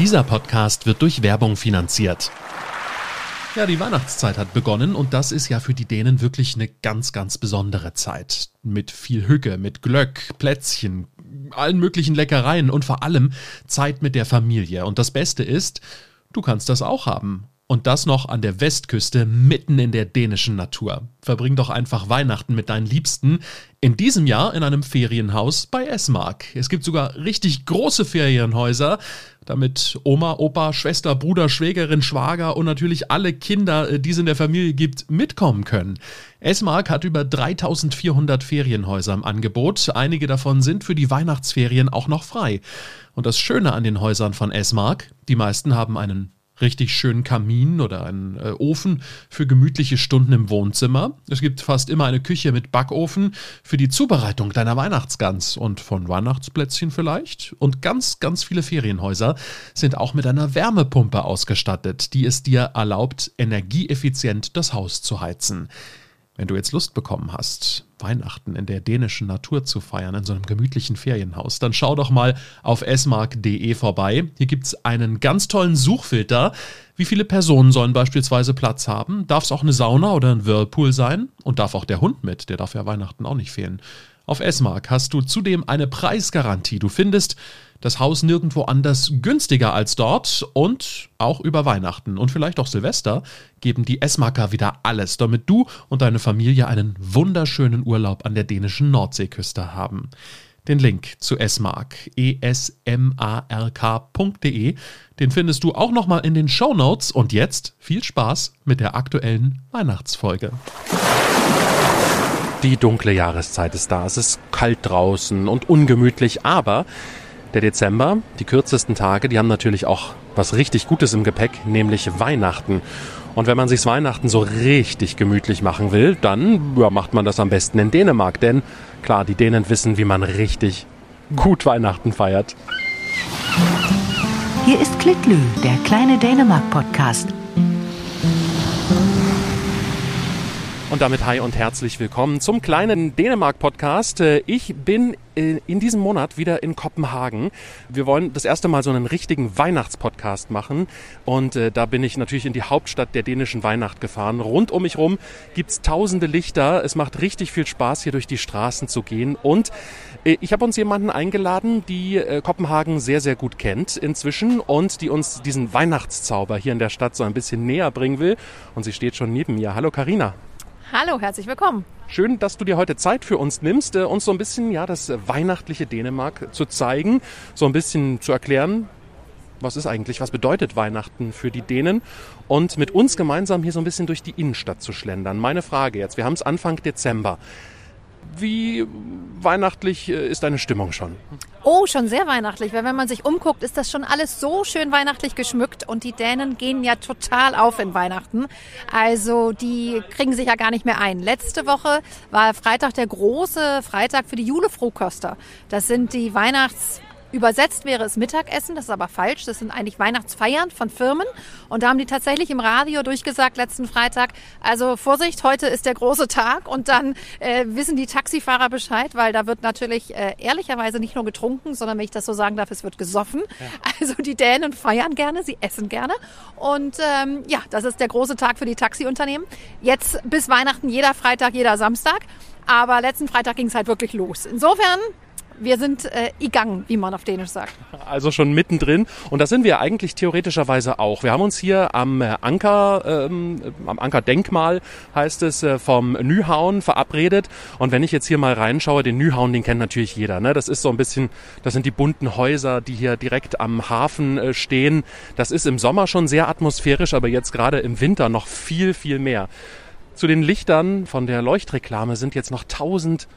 Dieser Podcast wird durch Werbung finanziert. Ja, die Weihnachtszeit hat begonnen und das ist ja für die Dänen wirklich eine ganz, ganz besondere Zeit. Mit viel Hücke, mit Glöck, Plätzchen, allen möglichen Leckereien und vor allem Zeit mit der Familie. Und das Beste ist, du kannst das auch haben. Und das noch an der Westküste, mitten in der dänischen Natur. Verbring doch einfach Weihnachten mit deinen Liebsten. In diesem Jahr in einem Ferienhaus bei Esmark. Es gibt sogar richtig große Ferienhäuser, damit Oma, Opa, Schwester, Bruder, Schwägerin, Schwager und natürlich alle Kinder, äh, die es in der Familie gibt, mitkommen können. Esmark hat über 3400 Ferienhäuser im Angebot. Einige davon sind für die Weihnachtsferien auch noch frei. Und das Schöne an den Häusern von Esmark, die meisten haben einen richtig schönen Kamin oder einen äh, Ofen für gemütliche Stunden im Wohnzimmer. Es gibt fast immer eine Küche mit Backofen für die Zubereitung deiner Weihnachtsgans und von Weihnachtsplätzchen vielleicht. Und ganz, ganz viele Ferienhäuser sind auch mit einer Wärmepumpe ausgestattet, die es dir erlaubt, energieeffizient das Haus zu heizen. Wenn du jetzt Lust bekommen hast, Weihnachten in der dänischen Natur zu feiern, in so einem gemütlichen Ferienhaus, dann schau doch mal auf esmark.de vorbei. Hier gibt es einen ganz tollen Suchfilter. Wie viele Personen sollen beispielsweise Platz haben? Darf es auch eine Sauna oder ein Whirlpool sein? Und darf auch der Hund mit? Der darf ja Weihnachten auch nicht fehlen. Auf Esmark hast du zudem eine Preisgarantie. Du findest das Haus nirgendwo anders günstiger als dort und auch über Weihnachten und vielleicht auch Silvester geben die Esmarker wieder alles, damit du und deine Familie einen wunderschönen Urlaub an der dänischen Nordseeküste haben. Den Link zu Esmark, esmark.de, den findest du auch nochmal in den Show Notes. Und jetzt viel Spaß mit der aktuellen Weihnachtsfolge. Die dunkle Jahreszeit ist da. Es ist kalt draußen und ungemütlich, aber der Dezember, die kürzesten Tage, die haben natürlich auch was richtig Gutes im Gepäck, nämlich Weihnachten. Und wenn man sich Weihnachten so richtig gemütlich machen will, dann ja, macht man das am besten in Dänemark. Denn klar, die Dänen wissen, wie man richtig gut Weihnachten feiert. Hier ist Klitlü, der kleine Dänemark-Podcast. Und damit hi und herzlich willkommen zum kleinen Dänemark-Podcast. Äh, ich bin äh, in diesem Monat wieder in Kopenhagen. Wir wollen das erste Mal so einen richtigen Weihnachtspodcast machen. Und äh, da bin ich natürlich in die Hauptstadt der dänischen Weihnacht gefahren. Rund um mich rum gibt's tausende Lichter. Es macht richtig viel Spaß, hier durch die Straßen zu gehen. Und ich habe uns jemanden eingeladen, die Kopenhagen sehr, sehr gut kennt inzwischen und die uns diesen Weihnachtszauber hier in der Stadt so ein bisschen näher bringen will. Und sie steht schon neben mir. Hallo Karina. Hallo, herzlich willkommen. Schön, dass du dir heute Zeit für uns nimmst, äh, uns so ein bisschen ja das weihnachtliche Dänemark zu zeigen, so ein bisschen zu erklären, was ist eigentlich, was bedeutet Weihnachten für die Dänen und mit uns gemeinsam hier so ein bisschen durch die Innenstadt zu schlendern. Meine Frage jetzt, wir haben es Anfang Dezember. Wie weihnachtlich äh, ist deine Stimmung schon? Oh, schon sehr weihnachtlich, weil wenn man sich umguckt, ist das schon alles so schön weihnachtlich geschmückt und die Dänen gehen ja total auf in Weihnachten. Also die kriegen sich ja gar nicht mehr ein. Letzte Woche war Freitag der große Freitag für die Julefrohkoster. Das sind die Weihnachts Übersetzt wäre es Mittagessen, das ist aber falsch. Das sind eigentlich Weihnachtsfeiern von Firmen. Und da haben die tatsächlich im Radio durchgesagt letzten Freitag, also Vorsicht, heute ist der große Tag. Und dann äh, wissen die Taxifahrer Bescheid, weil da wird natürlich äh, ehrlicherweise nicht nur getrunken, sondern wenn ich das so sagen darf, es wird gesoffen. Ja. Also die Dänen feiern gerne, sie essen gerne. Und ähm, ja, das ist der große Tag für die Taxiunternehmen. Jetzt bis Weihnachten jeder Freitag, jeder Samstag. Aber letzten Freitag ging es halt wirklich los. Insofern wir sind äh, igang, wie man auf Dänisch sagt. Also schon mittendrin. Und da sind wir eigentlich theoretischerweise auch. Wir haben uns hier am äh, Anker, ähm, am Ankerdenkmal, heißt es, äh, vom Nyhauen verabredet. Und wenn ich jetzt hier mal reinschaue, den Nyhauen, den kennt natürlich jeder. Ne? Das ist so ein bisschen, das sind die bunten Häuser, die hier direkt am Hafen äh, stehen. Das ist im Sommer schon sehr atmosphärisch, aber jetzt gerade im Winter noch viel, viel mehr. Zu den Lichtern von der Leuchtreklame sind jetzt noch tausend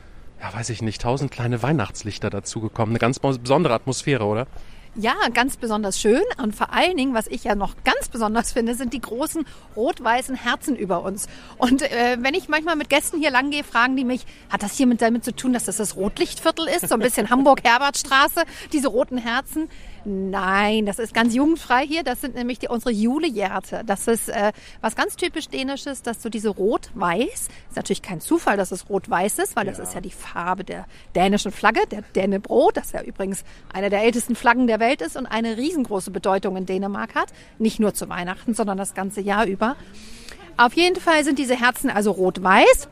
ja, weiß ich nicht, tausend kleine Weihnachtslichter dazugekommen. Eine ganz besondere Atmosphäre, oder? Ja, ganz besonders schön. Und vor allen Dingen, was ich ja noch ganz besonders finde, sind die großen rot-weißen Herzen über uns. Und äh, wenn ich manchmal mit Gästen hier lang gehe, fragen die mich, hat das hier mit damit zu tun, dass das das Rotlichtviertel ist? So ein bisschen Hamburg-Herbertstraße, diese roten Herzen. Nein, das ist ganz jugendfrei hier. Das sind nämlich die, unsere Julejärte. Das ist äh, was ganz typisch Dänisches, dass so diese Rot-Weiß, ist natürlich kein Zufall, dass es Rot-Weiß ist, weil ja. das ist ja die Farbe der dänischen Flagge, der Dännebrot, das ja übrigens eine der ältesten Flaggen der Welt ist und eine riesengroße Bedeutung in Dänemark hat. Nicht nur zu Weihnachten, sondern das ganze Jahr über. Auf jeden Fall sind diese Herzen also rot-weiß.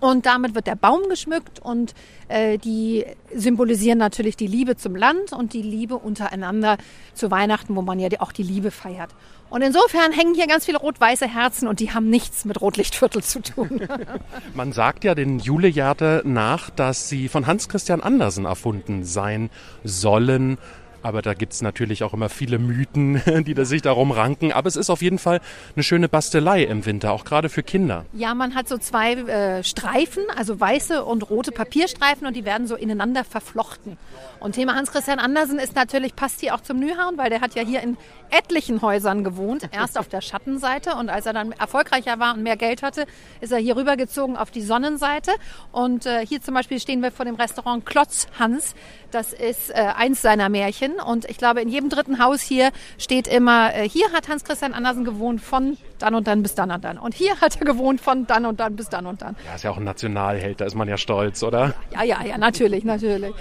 Und damit wird der Baum geschmückt und äh, die symbolisieren natürlich die Liebe zum Land und die Liebe untereinander zu Weihnachten, wo man ja auch die Liebe feiert. Und insofern hängen hier ganz viele rot-weiße Herzen und die haben nichts mit Rotlichtviertel zu tun. Man sagt ja den Julejärte nach, dass sie von Hans Christian Andersen erfunden sein sollen. Aber da gibt es natürlich auch immer viele Mythen, die da sich darum ranken. Aber es ist auf jeden Fall eine schöne Bastelei im Winter, auch gerade für Kinder. Ja, man hat so zwei äh, Streifen, also weiße und rote Papierstreifen und die werden so ineinander verflochten. Und Thema Hans-Christian Andersen ist natürlich, passt hier auch zum Nühauen, weil der hat ja hier in etlichen Häusern gewohnt. Erst auf der Schattenseite und als er dann erfolgreicher war und mehr Geld hatte, ist er hier rübergezogen auf die Sonnenseite. Und äh, hier zum Beispiel stehen wir vor dem Restaurant Klotz Hans. Das ist äh, eins seiner Märchen. Und ich glaube, in jedem dritten Haus hier steht immer, äh, hier hat Hans-Christian Andersen gewohnt von dann und dann bis dann und dann. Und hier hat er gewohnt von dann und dann bis dann und dann. Ja, ist ja auch ein Nationalheld, da ist man ja stolz, oder? Ja, ja, ja, natürlich, natürlich.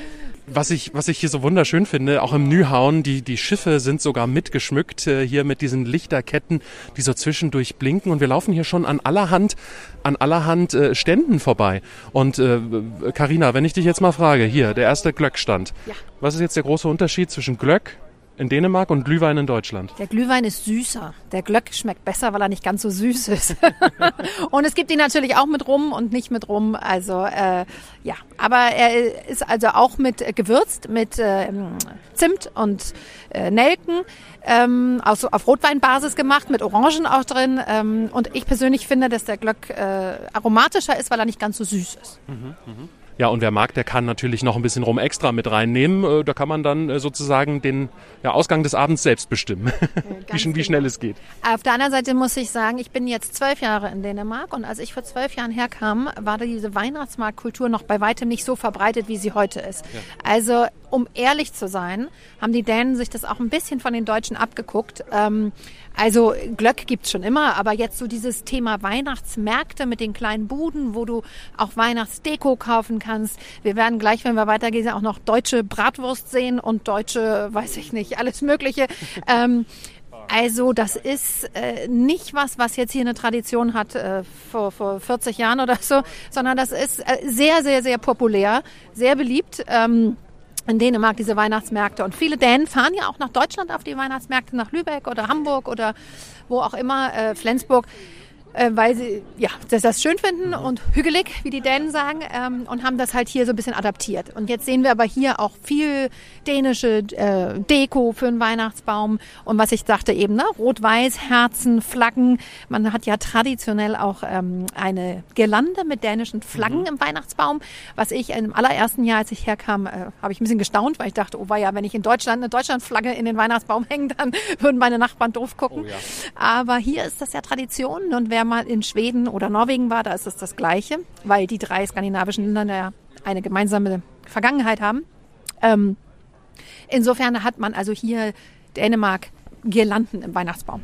Was ich, was ich hier so wunderschön finde, auch im Nühauen, die, die Schiffe sind sogar mitgeschmückt, äh, hier mit diesen Lichterketten, die so zwischendurch blinken. Und wir laufen hier schon an allerhand, an allerhand äh, Ständen vorbei. Und Karina, äh, wenn ich dich jetzt mal frage, hier, der erste Glöckstand. Ja. Was ist jetzt der große Unterschied zwischen Glöck in Dänemark und Glühwein in Deutschland? Der Glühwein ist süßer. Der Glöck schmeckt besser, weil er nicht ganz so süß ist. und es gibt ihn natürlich auch mit Rum und nicht mit Rum. Also äh, ja, aber er ist also auch mit äh, gewürzt mit äh, Zimt und äh, Nelken. Ähm, aus, auf Rotweinbasis gemacht, mit Orangen auch drin. Ähm, und ich persönlich finde, dass der Glöck äh, aromatischer ist, weil er nicht ganz so süß ist. Mhm, mh. Ja, und wer mag, der kann natürlich noch ein bisschen Rum extra mit reinnehmen. Äh, da kann man dann äh, sozusagen den ja, Ausgang des Abends selbst bestimmen, wie, wie, schnell genau. es geht. Auf der anderen Seite muss ich sagen, ich bin jetzt zwölf Jahre in Dänemark und als ich vor zwölf Jahren herkam, war diese Weihnachtsmarktkultur noch bei weitem nicht so verbreitet, wie sie heute ist. Ja. Also um ehrlich zu sein, haben die Dänen sich das auch ein bisschen von den Deutschen abgeguckt. Ähm, also Glöck gibt's schon immer, aber jetzt so dieses Thema Weihnachtsmärkte mit den kleinen Buden, wo du auch Weihnachtsdeko kaufen kannst. Wir werden gleich, wenn wir weitergehen, auch noch deutsche Bratwurst sehen und deutsche, weiß ich nicht, alles Mögliche. ähm, also das ist äh, nicht was, was jetzt hier eine Tradition hat äh, vor, vor 40 Jahren oder so, sondern das ist äh, sehr, sehr, sehr populär, sehr beliebt. Ähm, in Dänemark diese Weihnachtsmärkte. Und viele Dänen fahren ja auch nach Deutschland auf die Weihnachtsmärkte, nach Lübeck oder Hamburg oder wo auch immer, äh, Flensburg äh, weil sie ja, das, das schön finden und hügelig, wie die Dänen sagen, ähm, und haben das halt hier so ein bisschen adaptiert. Und jetzt sehen wir aber hier auch viel dänische äh, Deko für einen Weihnachtsbaum. Und was ich sagte eben, ne, Rot-Weiß, Herzen, Flaggen. Man hat ja traditionell auch ähm, eine Girlande mit dänischen Flaggen mhm. im Weihnachtsbaum. Was ich im allerersten Jahr, als ich herkam, äh, habe ich ein bisschen gestaunt, weil ich dachte, oh war ja, wenn ich in Deutschland eine Deutschlandflagge in den Weihnachtsbaum hänge, dann würden meine Nachbarn doof gucken. Oh, ja. Aber hier ist das ja Tradition und wer mal in Schweden oder Norwegen war, da ist es das Gleiche, weil die drei skandinavischen Länder ja eine gemeinsame Vergangenheit haben. Ähm, insofern hat man also hier Dänemark Girlanden im Weihnachtsbaum.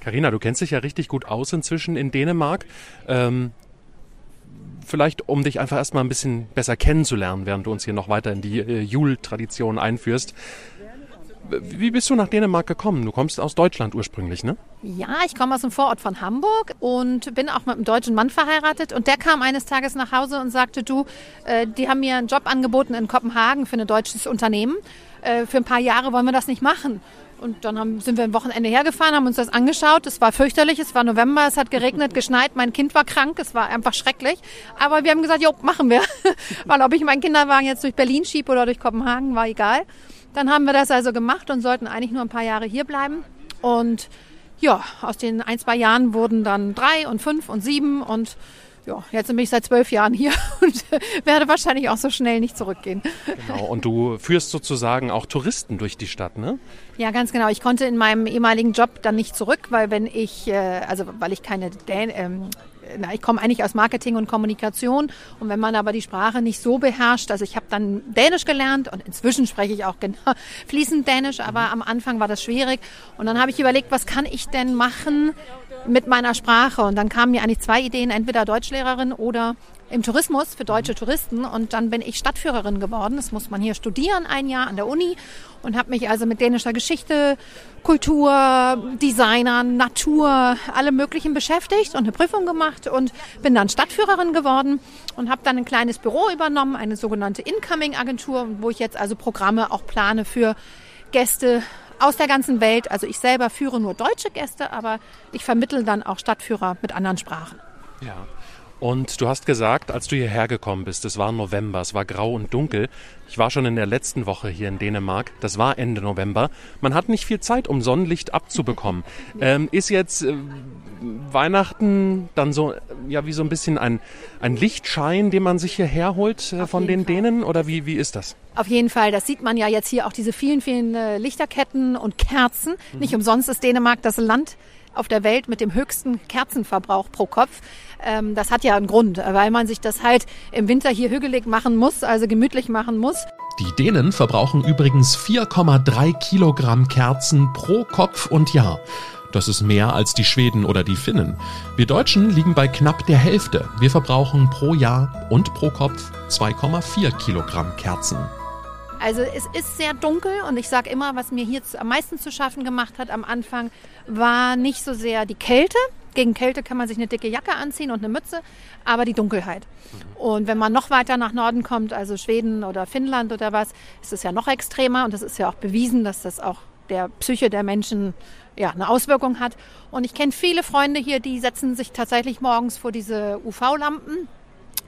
Karina, du kennst dich ja richtig gut aus inzwischen in Dänemark. Ähm, vielleicht, um dich einfach erstmal ein bisschen besser kennenzulernen, während du uns hier noch weiter in die äh, Jule-Tradition einführst. Wie bist du nach Dänemark gekommen? Du kommst aus Deutschland ursprünglich, ne? Ja, ich komme aus dem Vorort von Hamburg und bin auch mit einem deutschen Mann verheiratet. Und der kam eines Tages nach Hause und sagte, du, äh, die haben mir einen Job angeboten in Kopenhagen für ein deutsches Unternehmen. Äh, für ein paar Jahre wollen wir das nicht machen. Und dann haben, sind wir ein Wochenende hergefahren, haben uns das angeschaut. Es war fürchterlich, es war November, es hat geregnet, geschneit, mein Kind war krank, es war einfach schrecklich. Aber wir haben gesagt, jo, machen wir. Weil ob ich meinen Kinderwagen jetzt durch Berlin schiebe oder durch Kopenhagen, war egal. Dann haben wir das also gemacht und sollten eigentlich nur ein paar Jahre hier bleiben. Und ja, aus den ein, zwei Jahren wurden dann drei und fünf und sieben und ja, jetzt bin ich seit zwölf Jahren hier und werde wahrscheinlich auch so schnell nicht zurückgehen. Genau, und du führst sozusagen auch Touristen durch die Stadt, ne? Ja, ganz genau. Ich konnte in meinem ehemaligen Job dann nicht zurück, weil wenn ich, äh, also weil ich keine Dän ähm, na, ich komme eigentlich aus Marketing und Kommunikation. Und wenn man aber die Sprache nicht so beherrscht, also ich habe dann Dänisch gelernt und inzwischen spreche ich auch genau, fließend Dänisch, aber am Anfang war das schwierig. Und dann habe ich überlegt, was kann ich denn machen mit meiner Sprache? Und dann kamen mir eigentlich zwei Ideen, entweder Deutschlehrerin oder im Tourismus für deutsche Touristen und dann bin ich Stadtführerin geworden. Das muss man hier studieren, ein Jahr an der Uni und habe mich also mit dänischer Geschichte, Kultur, Designern, Natur, allem Möglichen beschäftigt und eine Prüfung gemacht und bin dann Stadtführerin geworden und habe dann ein kleines Büro übernommen, eine sogenannte Incoming-Agentur, wo ich jetzt also Programme auch plane für Gäste aus der ganzen Welt. Also ich selber führe nur deutsche Gäste, aber ich vermittle dann auch Stadtführer mit anderen Sprachen. Ja. Und du hast gesagt, als du hierher gekommen bist, es war November, es war grau und dunkel. Ich war schon in der letzten Woche hier in Dänemark, das war Ende November. Man hat nicht viel Zeit, um Sonnenlicht abzubekommen. Ähm, ist jetzt äh, Weihnachten dann so, ja, wie so ein bisschen ein, ein Lichtschein, den man sich hierher holt äh, von den Fall. Dänen? Oder wie, wie ist das? Auf jeden Fall, das sieht man ja jetzt hier auch diese vielen, vielen äh, Lichterketten und Kerzen. Mhm. Nicht umsonst ist Dänemark das Land auf der Welt mit dem höchsten Kerzenverbrauch pro Kopf. Ähm, das hat ja einen Grund, weil man sich das halt im Winter hier hügelig machen muss, also gemütlich machen muss. Die Dänen verbrauchen übrigens 4,3 Kilogramm Kerzen pro Kopf und Jahr. Das ist mehr als die Schweden oder die Finnen. Wir Deutschen liegen bei knapp der Hälfte. Wir verbrauchen pro Jahr und pro Kopf 2,4 Kilogramm Kerzen. Also es ist sehr dunkel und ich sage immer, was mir hier am meisten zu schaffen gemacht hat am Anfang, war nicht so sehr die Kälte. Gegen Kälte kann man sich eine dicke Jacke anziehen und eine Mütze, aber die Dunkelheit. Und wenn man noch weiter nach Norden kommt, also Schweden oder Finnland oder was, ist es ja noch extremer und das ist ja auch bewiesen, dass das auch der Psyche der Menschen ja, eine Auswirkung hat. Und ich kenne viele Freunde hier, die setzen sich tatsächlich morgens vor diese UV-Lampen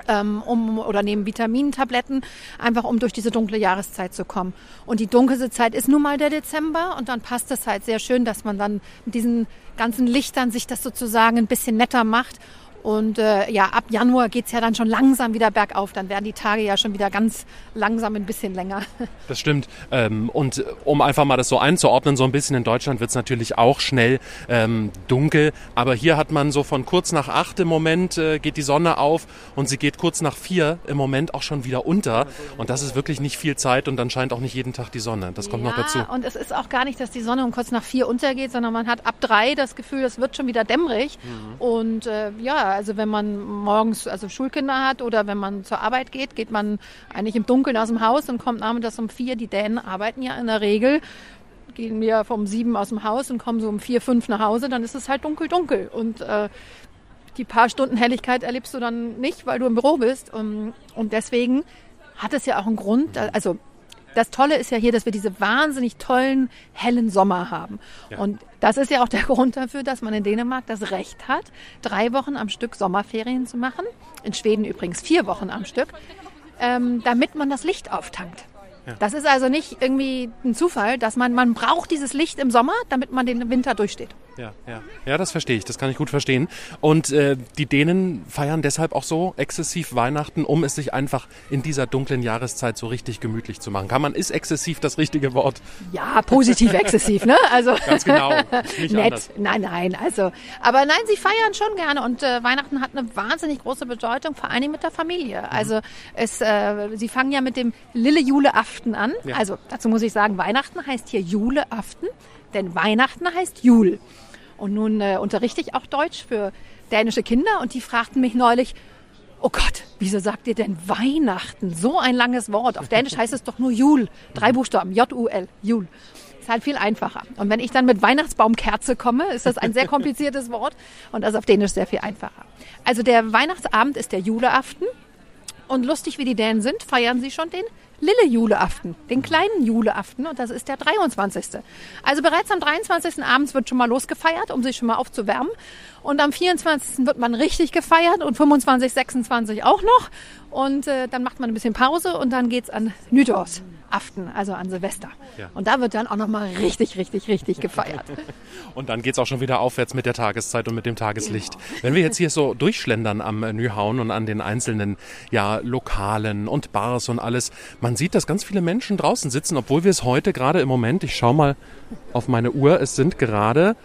ähm, um, oder nehmen Vitamintabletten, einfach um durch diese dunkle Jahreszeit zu kommen. Und die dunkelste Zeit ist nun mal der Dezember und dann passt es halt sehr schön, dass man dann mit diesen ganzen Lichtern sich das sozusagen ein bisschen netter macht und äh, ja, ab Januar geht es ja dann schon langsam wieder bergauf. Dann werden die Tage ja schon wieder ganz langsam ein bisschen länger. Das stimmt. Ähm, und um einfach mal das so einzuordnen, so ein bisschen in Deutschland wird es natürlich auch schnell ähm, dunkel. Aber hier hat man so von kurz nach acht im Moment äh, geht die Sonne auf und sie geht kurz nach vier im Moment auch schon wieder unter. Und das ist wirklich nicht viel Zeit und dann scheint auch nicht jeden Tag die Sonne. Das kommt ja, noch dazu. Und es ist auch gar nicht, dass die Sonne um kurz nach vier untergeht, sondern man hat ab drei das Gefühl, es wird schon wieder dämmerig. Mhm. Und äh, ja, also wenn man morgens also Schulkinder hat oder wenn man zur Arbeit geht, geht man eigentlich im Dunkeln aus dem Haus und kommt nachmittags um vier. Die Dänen arbeiten ja in der Regel gehen wir vom sieben aus dem Haus und kommen so um vier, fünf nach Hause, dann ist es halt dunkel, dunkel. Und äh, die paar Stunden Helligkeit erlebst du dann nicht, weil du im Büro bist. Und, und deswegen hat es ja auch einen Grund, also das Tolle ist ja hier, dass wir diese wahnsinnig tollen, hellen Sommer haben. Ja. Und das ist ja auch der Grund dafür, dass man in Dänemark das Recht hat, drei Wochen am Stück Sommerferien zu machen. In Schweden übrigens vier Wochen am Stück, ähm, damit man das Licht auftankt. Das ist also nicht irgendwie ein Zufall, dass man, man braucht dieses Licht im Sommer, damit man den Winter durchsteht. Ja, ja. ja das verstehe ich, das kann ich gut verstehen. Und äh, die Dänen feiern deshalb auch so exzessiv Weihnachten, um es sich einfach in dieser dunklen Jahreszeit so richtig gemütlich zu machen. Kann man, ist exzessiv das richtige Wort? Ja, positiv exzessiv, ne? Also Ganz genau, nicht nett. Anders. Nein, nein, also, aber nein, sie feiern schon gerne und äh, Weihnachten hat eine wahnsinnig große Bedeutung, vor allem mit der Familie. Mhm. Also es, äh, sie fangen ja mit dem Lille Jule Aften an. Ja. Also dazu muss ich sagen, Weihnachten heißt hier Jule Aften, denn Weihnachten heißt Jul. Und nun äh, unterrichte ich auch Deutsch für dänische Kinder und die fragten mich neulich, oh Gott, wieso sagt ihr denn Weihnachten? So ein langes Wort. Auf Dänisch heißt es doch nur Jul. Drei Buchstaben, J-U-L, Jul. Ist halt viel einfacher. Und wenn ich dann mit Weihnachtsbaumkerze komme, ist das ein sehr kompliziertes Wort und das ist auf Dänisch sehr viel einfacher. Also der Weihnachtsabend ist der Juleaften. Und lustig wie die Dänen sind, feiern sie schon den Lille Juleaften, den kleinen Juleaften und das ist der 23. Also bereits am 23. abends wird schon mal losgefeiert, um sich schon mal aufzuwärmen und am 24. wird man richtig gefeiert und 25, 26 auch noch und äh, dann macht man ein bisschen Pause und dann geht's an Nytårs. Aften, also an Silvester. Ja. Und da wird dann auch nochmal richtig, richtig, richtig gefeiert. und dann geht es auch schon wieder aufwärts mit der Tageszeit und mit dem Tageslicht. Genau. Wenn wir jetzt hier so durchschlendern am Nyhauen und an den einzelnen ja, Lokalen und Bars und alles, man sieht, dass ganz viele Menschen draußen sitzen, obwohl wir es heute gerade im Moment, ich schaue mal auf meine Uhr, es sind gerade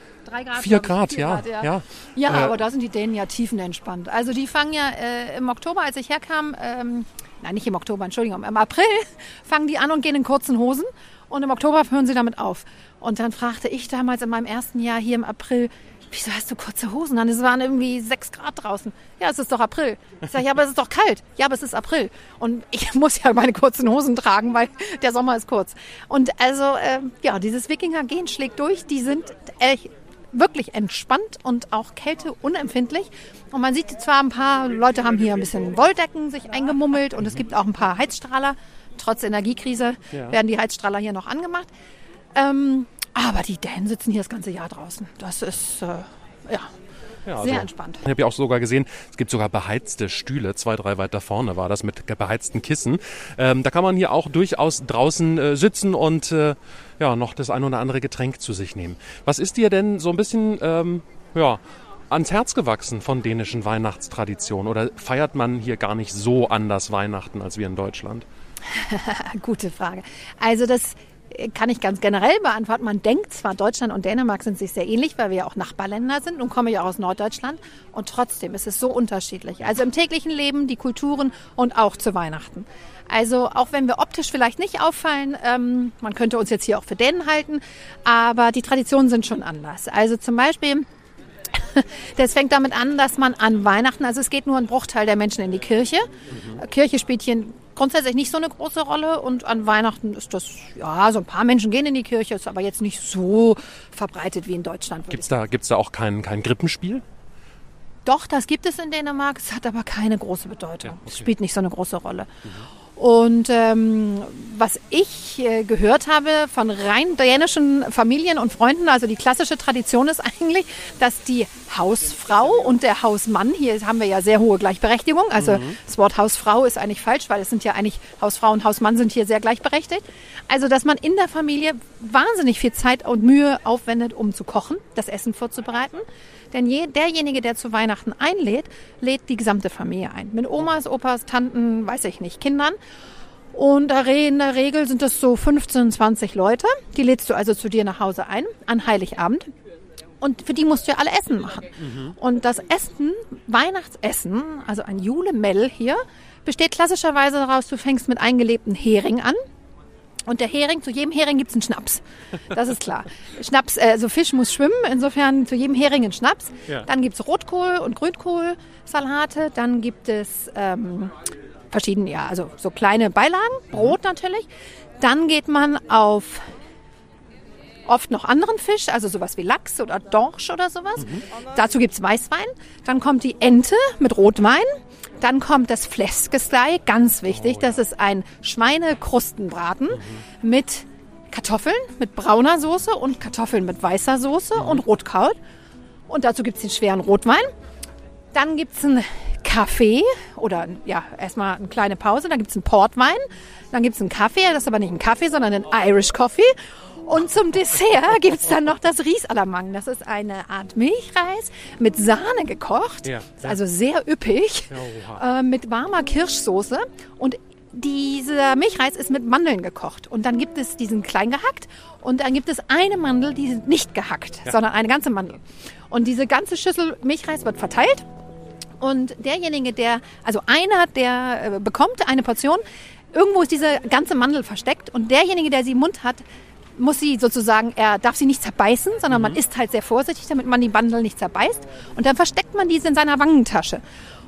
Grad. Vier glaub ich. Grad, ja, ja. Ja, Äh, aber da sind die Dänen ja tiefenentspannt. Also die fangen ja äh, im Oktober, als ich herkam, ähm, nein, nicht im Oktober, Entschuldigung, im April fangen die an und gehen in kurzen Hosen. Und im Oktober hören sie damit auf. Und dann fragte ich damals in meinem ersten Jahr hier im April, wieso hast du kurze Hosen an? Es waren irgendwie sechs Grad draußen. Ja, es ist doch April. Ich sage, ja, aber es ist doch kalt. Ja, aber es ist April. Und ich muss ja meine kurzen Hosen tragen, weil der Sommer ist kurz. Und also, ähm, ja, dieses Wikinger-Gen schlägt durch. Die sind ehrlich, wirklich entspannt und auch Kälte unempfindlich. Und man sieht zwar ein paar Leute haben hier ein bisschen Wolldecken sich eingemummelt und es gibt auch ein paar Heizstrahler. Trotz Energiekrise Ja. werden die Heizstrahler hier noch angemacht. Ähm, aber die Dänen sitzen hier das ganze Jahr draußen. Das ist äh, ja, Ja, sehr also- entspannt. Ich habe ja auch sogar gesehen, es gibt sogar beheizte Stühle, zwei, drei weiter vorne war das mit beheizten Kissen. Ähm, da kann man hier auch durchaus draußen äh, sitzen und äh, ja, noch das ein oder andere Getränk zu sich nehmen. Was ist dir denn so ein bisschen ähm, ja, ans Herz gewachsen von dänischen Weihnachtstraditionen? Oder feiert man hier gar nicht so anders Weihnachten als wir in Deutschland? Gute Frage. Also das kann ich ganz generell beantworten. Man denkt zwar, Deutschland und Dänemark sind sich sehr ähnlich, weil wir ja auch Nachbarländer sind und komme ja auch aus Norddeutschland. Und trotzdem ist es so unterschiedlich. Also im täglichen Leben, die Kulturen und auch zu Weihnachten. Also auch wenn wir optisch vielleicht nicht auffallen, ähm, man könnte uns jetzt hier auch für Dänen halten, aber die Traditionen sind schon anders. Also zum Beispiel das fängt damit an, dass man an Weihnachten, also es geht nur ein Bruchteil der Menschen in die Kirche. Kirche spielt hier grundsätzlich nicht so eine große Rolle und an Weihnachten ist das, ja, so ein paar Menschen gehen in die Kirche, ist aber jetzt nicht so verbreitet wie in Deutschland. würde Gibt's da, gibt's da auch kein, kein Grippenspiel? Doch, das gibt es in Dänemark. Es hat aber keine große Bedeutung. Ja, okay. Es spielt nicht so eine große Rolle. Und ähm, was ich äh, gehört habe von rein dänischen Familien und Freunden, also die klassische Tradition ist eigentlich, dass die Hausfrau und der Hausmann, hier haben wir ja sehr hohe Gleichberechtigung, also das Wort Hausfrau ist eigentlich falsch, weil es sind ja eigentlich Hausfrau und Hausmann sind hier sehr gleichberechtigt. Also dass man in der Familie wahnsinnig viel Zeit und Mühe aufwendet, um zu kochen, das Essen vorzubereiten. Denn je, derjenige, der zu Weihnachten einlädt, lädt die gesamte Familie ein. Mit Omas, Opas, Tanten, weiß ich nicht, Kindern. Und in der Regel sind das so 15, 20 Leute. Die lädst du also zu dir nach Hause ein, an Heiligabend. Und für die musst du ja alle Essen machen. Und das Essen, Weihnachtsessen, also ein Julemell hier, besteht klassischerweise daraus, du fängst mit eingelebten Hering an. Und der Hering, zu jedem Hering gibt's einen Schnaps. Das ist klar. Schnaps, äh, also Fisch muss schwimmen, insofern zu jedem Hering ein Schnaps. Ja. Dann gibt's Rotkohl- und Grünkohlsalate. Dann gibt es ähm, verschiedene, ja, also so kleine Beilagen, Brot natürlich. Dann geht man auf oft noch anderen Fisch, also sowas wie Lachs oder Dorsch oder sowas. Dazu gibt's Weißwein. Dann kommt die Ente mit Rotwein. Dann kommt das Fläskestei, ganz wichtig. Das ist ein Schweinekrustenbraten mit Kartoffeln, mit brauner Soße und Kartoffeln mit weißer Soße und Rotkraut. Und dazu gibt's den schweren Rotwein. Dann gibt's einen Kaffee oder ja, erstmal eine kleine Pause. Dann gibt's einen Portwein. Dann gibt's einen Kaffee. Das ist aber nicht ein Kaffee, sondern ein Irish Coffee. Und zum Dessert gibt's dann noch das Riesalamang. Das ist eine Art Milchreis mit Sahne gekocht. Ja. Also sehr üppig. Ja, äh, mit warmer Kirschsoße. Und dieser Milchreis ist mit Mandeln gekocht. Und dann gibt es diesen klein gehackt. Und dann gibt es eine Mandel, die ist nicht gehackt, sondern eine ganze Mandel. Und diese ganze Schüssel Milchreis wird verteilt. Und derjenige, der, also einer, der äh, bekommt eine Portion, irgendwo ist diese ganze Mandel versteckt und derjenige, der sie im Mund hat, muss sie sozusagen, er darf sie nicht zerbeißen, sondern man isst halt sehr vorsichtig, damit man die Mandel nicht zerbeißt. Und dann versteckt man diese in seiner Wangentasche.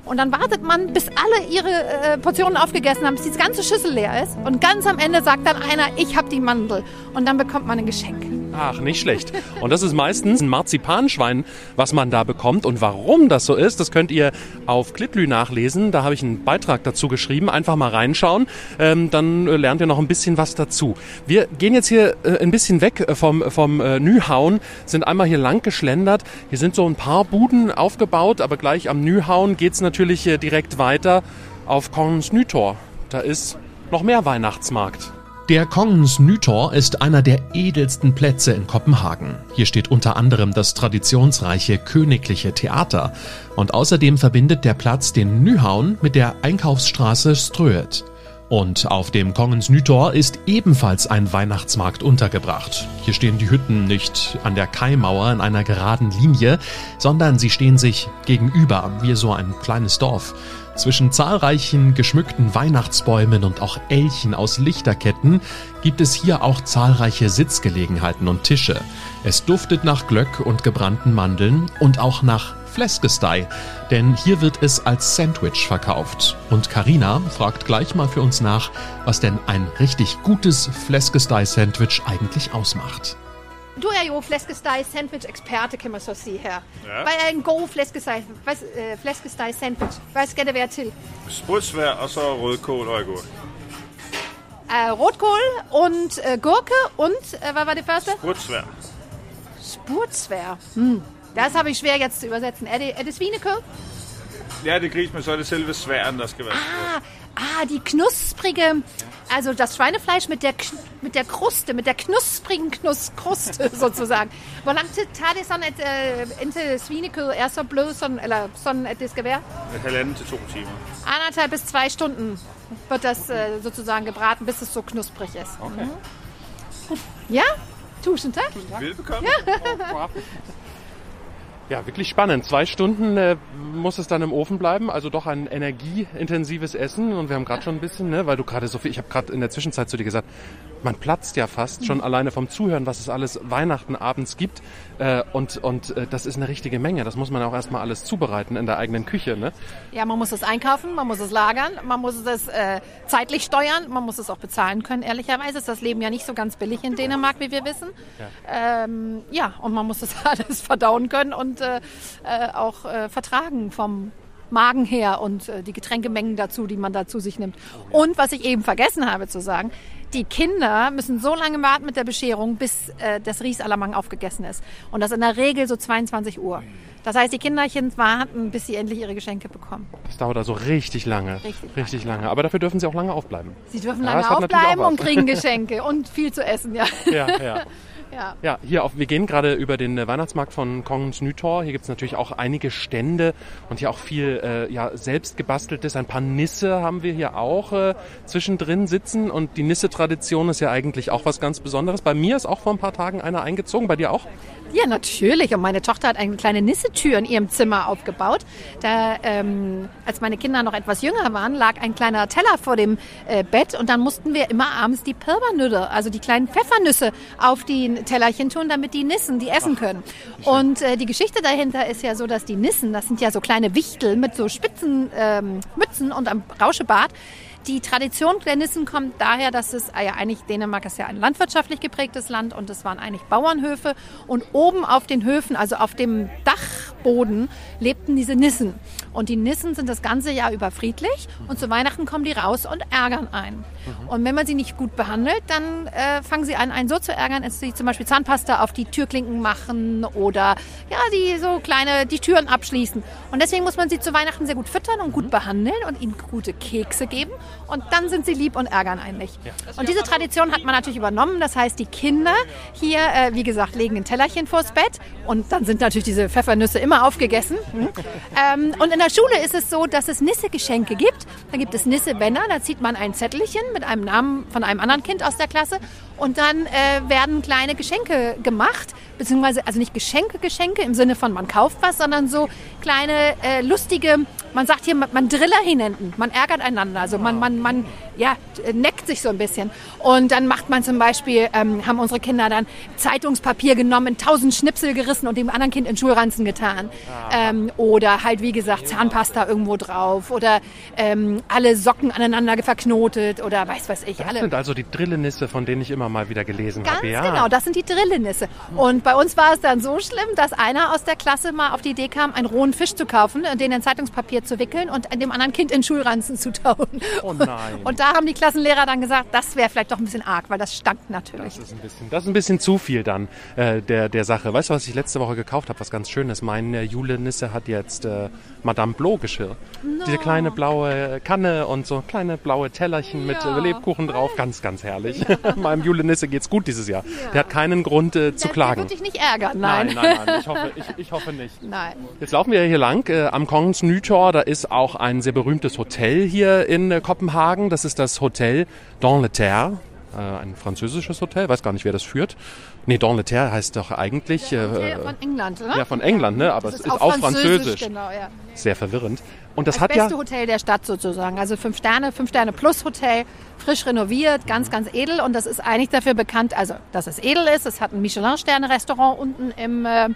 Und dann wartet man, bis alle ihre äh, Portionen aufgegessen haben, bis diese ganze Schüssel leer ist. Und ganz am Ende sagt dann einer, ich habe die Mandel. Und dann bekommt man ein Geschenk. Ach, nicht schlecht. Und das ist meistens ein Marzipanschwein, was man da bekommt. Und warum das so ist, das könnt ihr auf Klitlü nachlesen. Da habe ich einen Beitrag dazu geschrieben. Einfach mal reinschauen. Ähm, dann äh, lernt ihr noch ein bisschen was dazu. Wir gehen jetzt hier äh, ein bisschen weg äh, vom, vom äh, Nyhauen, sind einmal hier lang geschlendert. Hier sind so ein paar Buden aufgebaut, aber gleich am Nyhauen geht's natürlich äh, direkt weiter auf Kongens Nytor. Da ist noch mehr Weihnachtsmarkt. Der Kongens Nytor ist einer der edelsten Plätze in Kopenhagen. Hier steht unter anderem das traditionsreiche Königliche Theater und außerdem verbindet der Platz den Nyhavn mit der Einkaufsstraße Strøet. Und auf dem Kongens Nytor ist ebenfalls ein Weihnachtsmarkt untergebracht. Hier stehen die Hütten nicht an der Kaimauer in einer geraden Linie, sondern sie stehen sich gegenüber, wie so ein kleines Dorf. Zwischen zahlreichen geschmückten Weihnachtsbäumen und auch Elchen aus Lichterketten gibt es hier auch zahlreiche Sitzgelegenheiten und Tische. Es duftet nach Glöck und gebrannten Mandeln und auch nach Fleskestei, denn hier wird es als Sandwich verkauft. Und Karina fragt gleich mal für uns nach, was denn ein richtig gutes Fleskestei-Sandwich eigentlich ausmacht. Du er jo flæskesteg-sandwich-eksperte, kan man så sige her. Ja. Hvad er en god flæskesteg, hvad, øh, flæskesteg-sandwich? Hvad skal det være til? Sprudsvær og så rødkål og agurk. Äh, Rotkohl und äh, Gurke und, äh, was war die erste? Sprudsvær. Spurzwer. Hm. Das habe ich schwer jetzt zu übersetzen. Er det, er det svinekød? Ja, det gris, men så er det selve sværen, der skal være. Ah, ah, die knusprige, also das Schweinefleisch mit der, mit der Kruste, mit der knusprigen Knuss Kruste sozusagen. Tager det sådan, at øh, indtil svinekød er så blød, sådan, eller sådan, at det skal være? Halvanden til to timer. Anderthalb bis zwei Stunden wird das äh, sozusagen gebraten, bis es so knusprig ist. Okay. Ja? Tusind tak. Velbekomme. Ja, wirklich spannend. Zwei Stunden äh, muss es dann im Ofen bleiben, also doch ein energieintensives Essen. Und wir haben gerade schon ein bisschen, ne, weil du gerade so viel, ich habe gerade in der Zwischenzeit zu dir gesagt, man platzt ja fast schon alleine vom Zuhören, was es alles Weihnachten abends gibt. Äh, und und äh, das ist eine richtige Menge. Das muss man auch erstmal alles zubereiten in der eigenen Küche. Ne? Ja, man muss es einkaufen, man muss es lagern, man muss es äh, zeitlich steuern, man muss es auch bezahlen können. Ehrlicherweise ist das Leben ja nicht so ganz billig in Dänemark, wie wir wissen. Ja, ähm, ja und man muss das alles verdauen können und äh, äh, auch äh, vertragen vom Magen her und äh, die Getränkemengen dazu, die man da zu sich nimmt. Und was ich eben vergessen habe zu sagen, die Kinder müssen so lange warten mit der Bescherung, bis äh, das Riesalamang aufgegessen ist. Und das in der Regel so 22 Uhr. Das heißt, die Kinderchen warten, bis sie endlich ihre Geschenke bekommen. Das dauert also richtig lange. Richtig lange. Aber dafür dürfen sie auch lange aufbleiben. Sie dürfen Ja, lange aufbleiben und kriegen Geschenke und viel zu essen, ja. Ja, ja. ja. Ja, hier auf, wir gehen gerade über den äh, Weihnachtsmarkt von Kongens Nytor. Hier gibt's natürlich auch einige Stände und hier auch viel äh, ja, selbst gebasteltes. Ein paar Nisse haben wir hier auch äh, zwischendrin sitzen. Und die Nisse-Tradition ist ja eigentlich auch was ganz Besonderes. Bei mir ist auch vor ein paar Tagen einer eingezogen. Bei dir auch? Ja, natürlich. Und meine Tochter hat eine kleine Nissetür in ihrem Zimmer aufgebaut. Da, ähm, als meine Kinder noch etwas jünger waren, lag ein kleiner Teller vor dem äh, Bett und dann mussten wir immer abends die Pilbernüsse, also die kleinen Pfeffernüsse, auf die Tellerchen tun, damit die Nissen die essen können. Und äh, die Geschichte dahinter ist ja so, dass die Nissen, das sind ja so kleine Wichtel mit so spitzen ähm, Mützen und einem Rauschebart, die Tradition der Nissen kommt daher, dass es ah ja eigentlich Dänemark ist ja ein landwirtschaftlich geprägtes Land und es waren eigentlich Bauernhöfe. Und oben auf den Höfen, also auf dem Dachboden, lebten diese Nissen. Und die Nissen sind das ganze Jahr über friedlich und zu Weihnachten kommen die raus und ärgern einen. Und wenn man sie nicht gut behandelt, dann äh, fangen sie an, einen so zu ärgern, dass sie zum Beispiel Zahnpasta auf die Türklinken machen oder ja, die so kleine die Türen abschließen. Und deswegen muss man sie zu Weihnachten sehr gut füttern und gut behandeln und ihnen gute Kekse geben. Und dann sind sie lieb und ärgern einen nicht. Und diese Tradition hat man natürlich übernommen. Das heißt, die Kinder hier, äh, wie gesagt, legen ein Tellerchen vors Bett und dann sind natürlich diese Pfeffernüsse immer aufgegessen. Hm. Ähm, und in der Schule ist es so, dass es Nisse-Geschenke gibt. Da gibt es Nisse-Bänder, da zieht man ein Zettelchen mit einem Namen von einem anderen Kind aus der Klasse und dann äh, werden kleine Geschenke gemacht, beziehungsweise also nicht Geschenke, Geschenke im Sinne von man kauft was, sondern so kleine äh, lustige, man sagt hier, man, man Driller hinenten, man ärgert einander, also man, man, man ja, neckt sich so ein bisschen. Und dann macht man zum Beispiel, ähm, haben unsere Kinder dann Zeitungspapier genommen, tausend Schnipsel gerissen und dem anderen Kind in Schulranzen getan. Ähm, oder halt, wie gesagt, Zahnpasta irgendwo drauf oder ähm, alle Socken aneinander verknotet oder weiß was ich. Das alle. sind also die Drillenisse, von denen ich immer mal wieder gelesen Ganz habe. Ja. genau, das sind die Drillenisse. Und bei uns war es dann so schlimm, dass einer aus der Klasse mal auf die Idee kam, einen rohen Fisch zu kaufen, den in Zeitungspapier zu wickeln und dem anderen Kind in Schulranzen zu tauen. Oh nein. Und da haben die Klassenlehrer dann gesagt, das wäre vielleicht doch ein bisschen arg, weil das stank natürlich. Das ist ein bisschen, das ist ein bisschen zu viel dann äh, der, der Sache. Weißt du, was ich letzte Woche gekauft habe? Was ganz Schönes. Mein äh, Jule Nisse hat jetzt äh, Madame Blo Geschirr. Diese kleine blaue Kanne und so kleine blaue Tellerchen mit Ja. äh, Lebkuchen drauf. Ganz, ganz herrlich. Meinem Jule Nisse geht's gut dieses Jahr. Der hat keinen Grund äh, zu Der- klagen. Der wird dich nicht ärgern, Nein, nein. nein, nein. Ich hoffe, ich, ich hoffe nicht. Nein. Jetzt laufen wir hier lang äh, am Kongens Nytorv. Da ist auch ein sehr berühmtes Hotel hier in äh, Kopenhagen. Das ist das Hotel Dans le Terre. Äh, ein französisches Hotel. Weiß gar nicht, wer das führt. Nee, Dans le Terre heißt doch eigentlich... Äh, von England, oder? ja, von England, ne? Aber Das es ist auch Französisch. Genau, ja. Sehr verwirrend. Und das Das hat ja... beste Hotel der Stadt sozusagen. Also fünf Sterne, fünf Sterne plus Hotel, frisch renoviert, ganz, ganz edel. Und das ist eigentlich dafür bekannt, also dass es edel ist. Es hat ein Michelin-Sterne-Restaurant unten im, äh,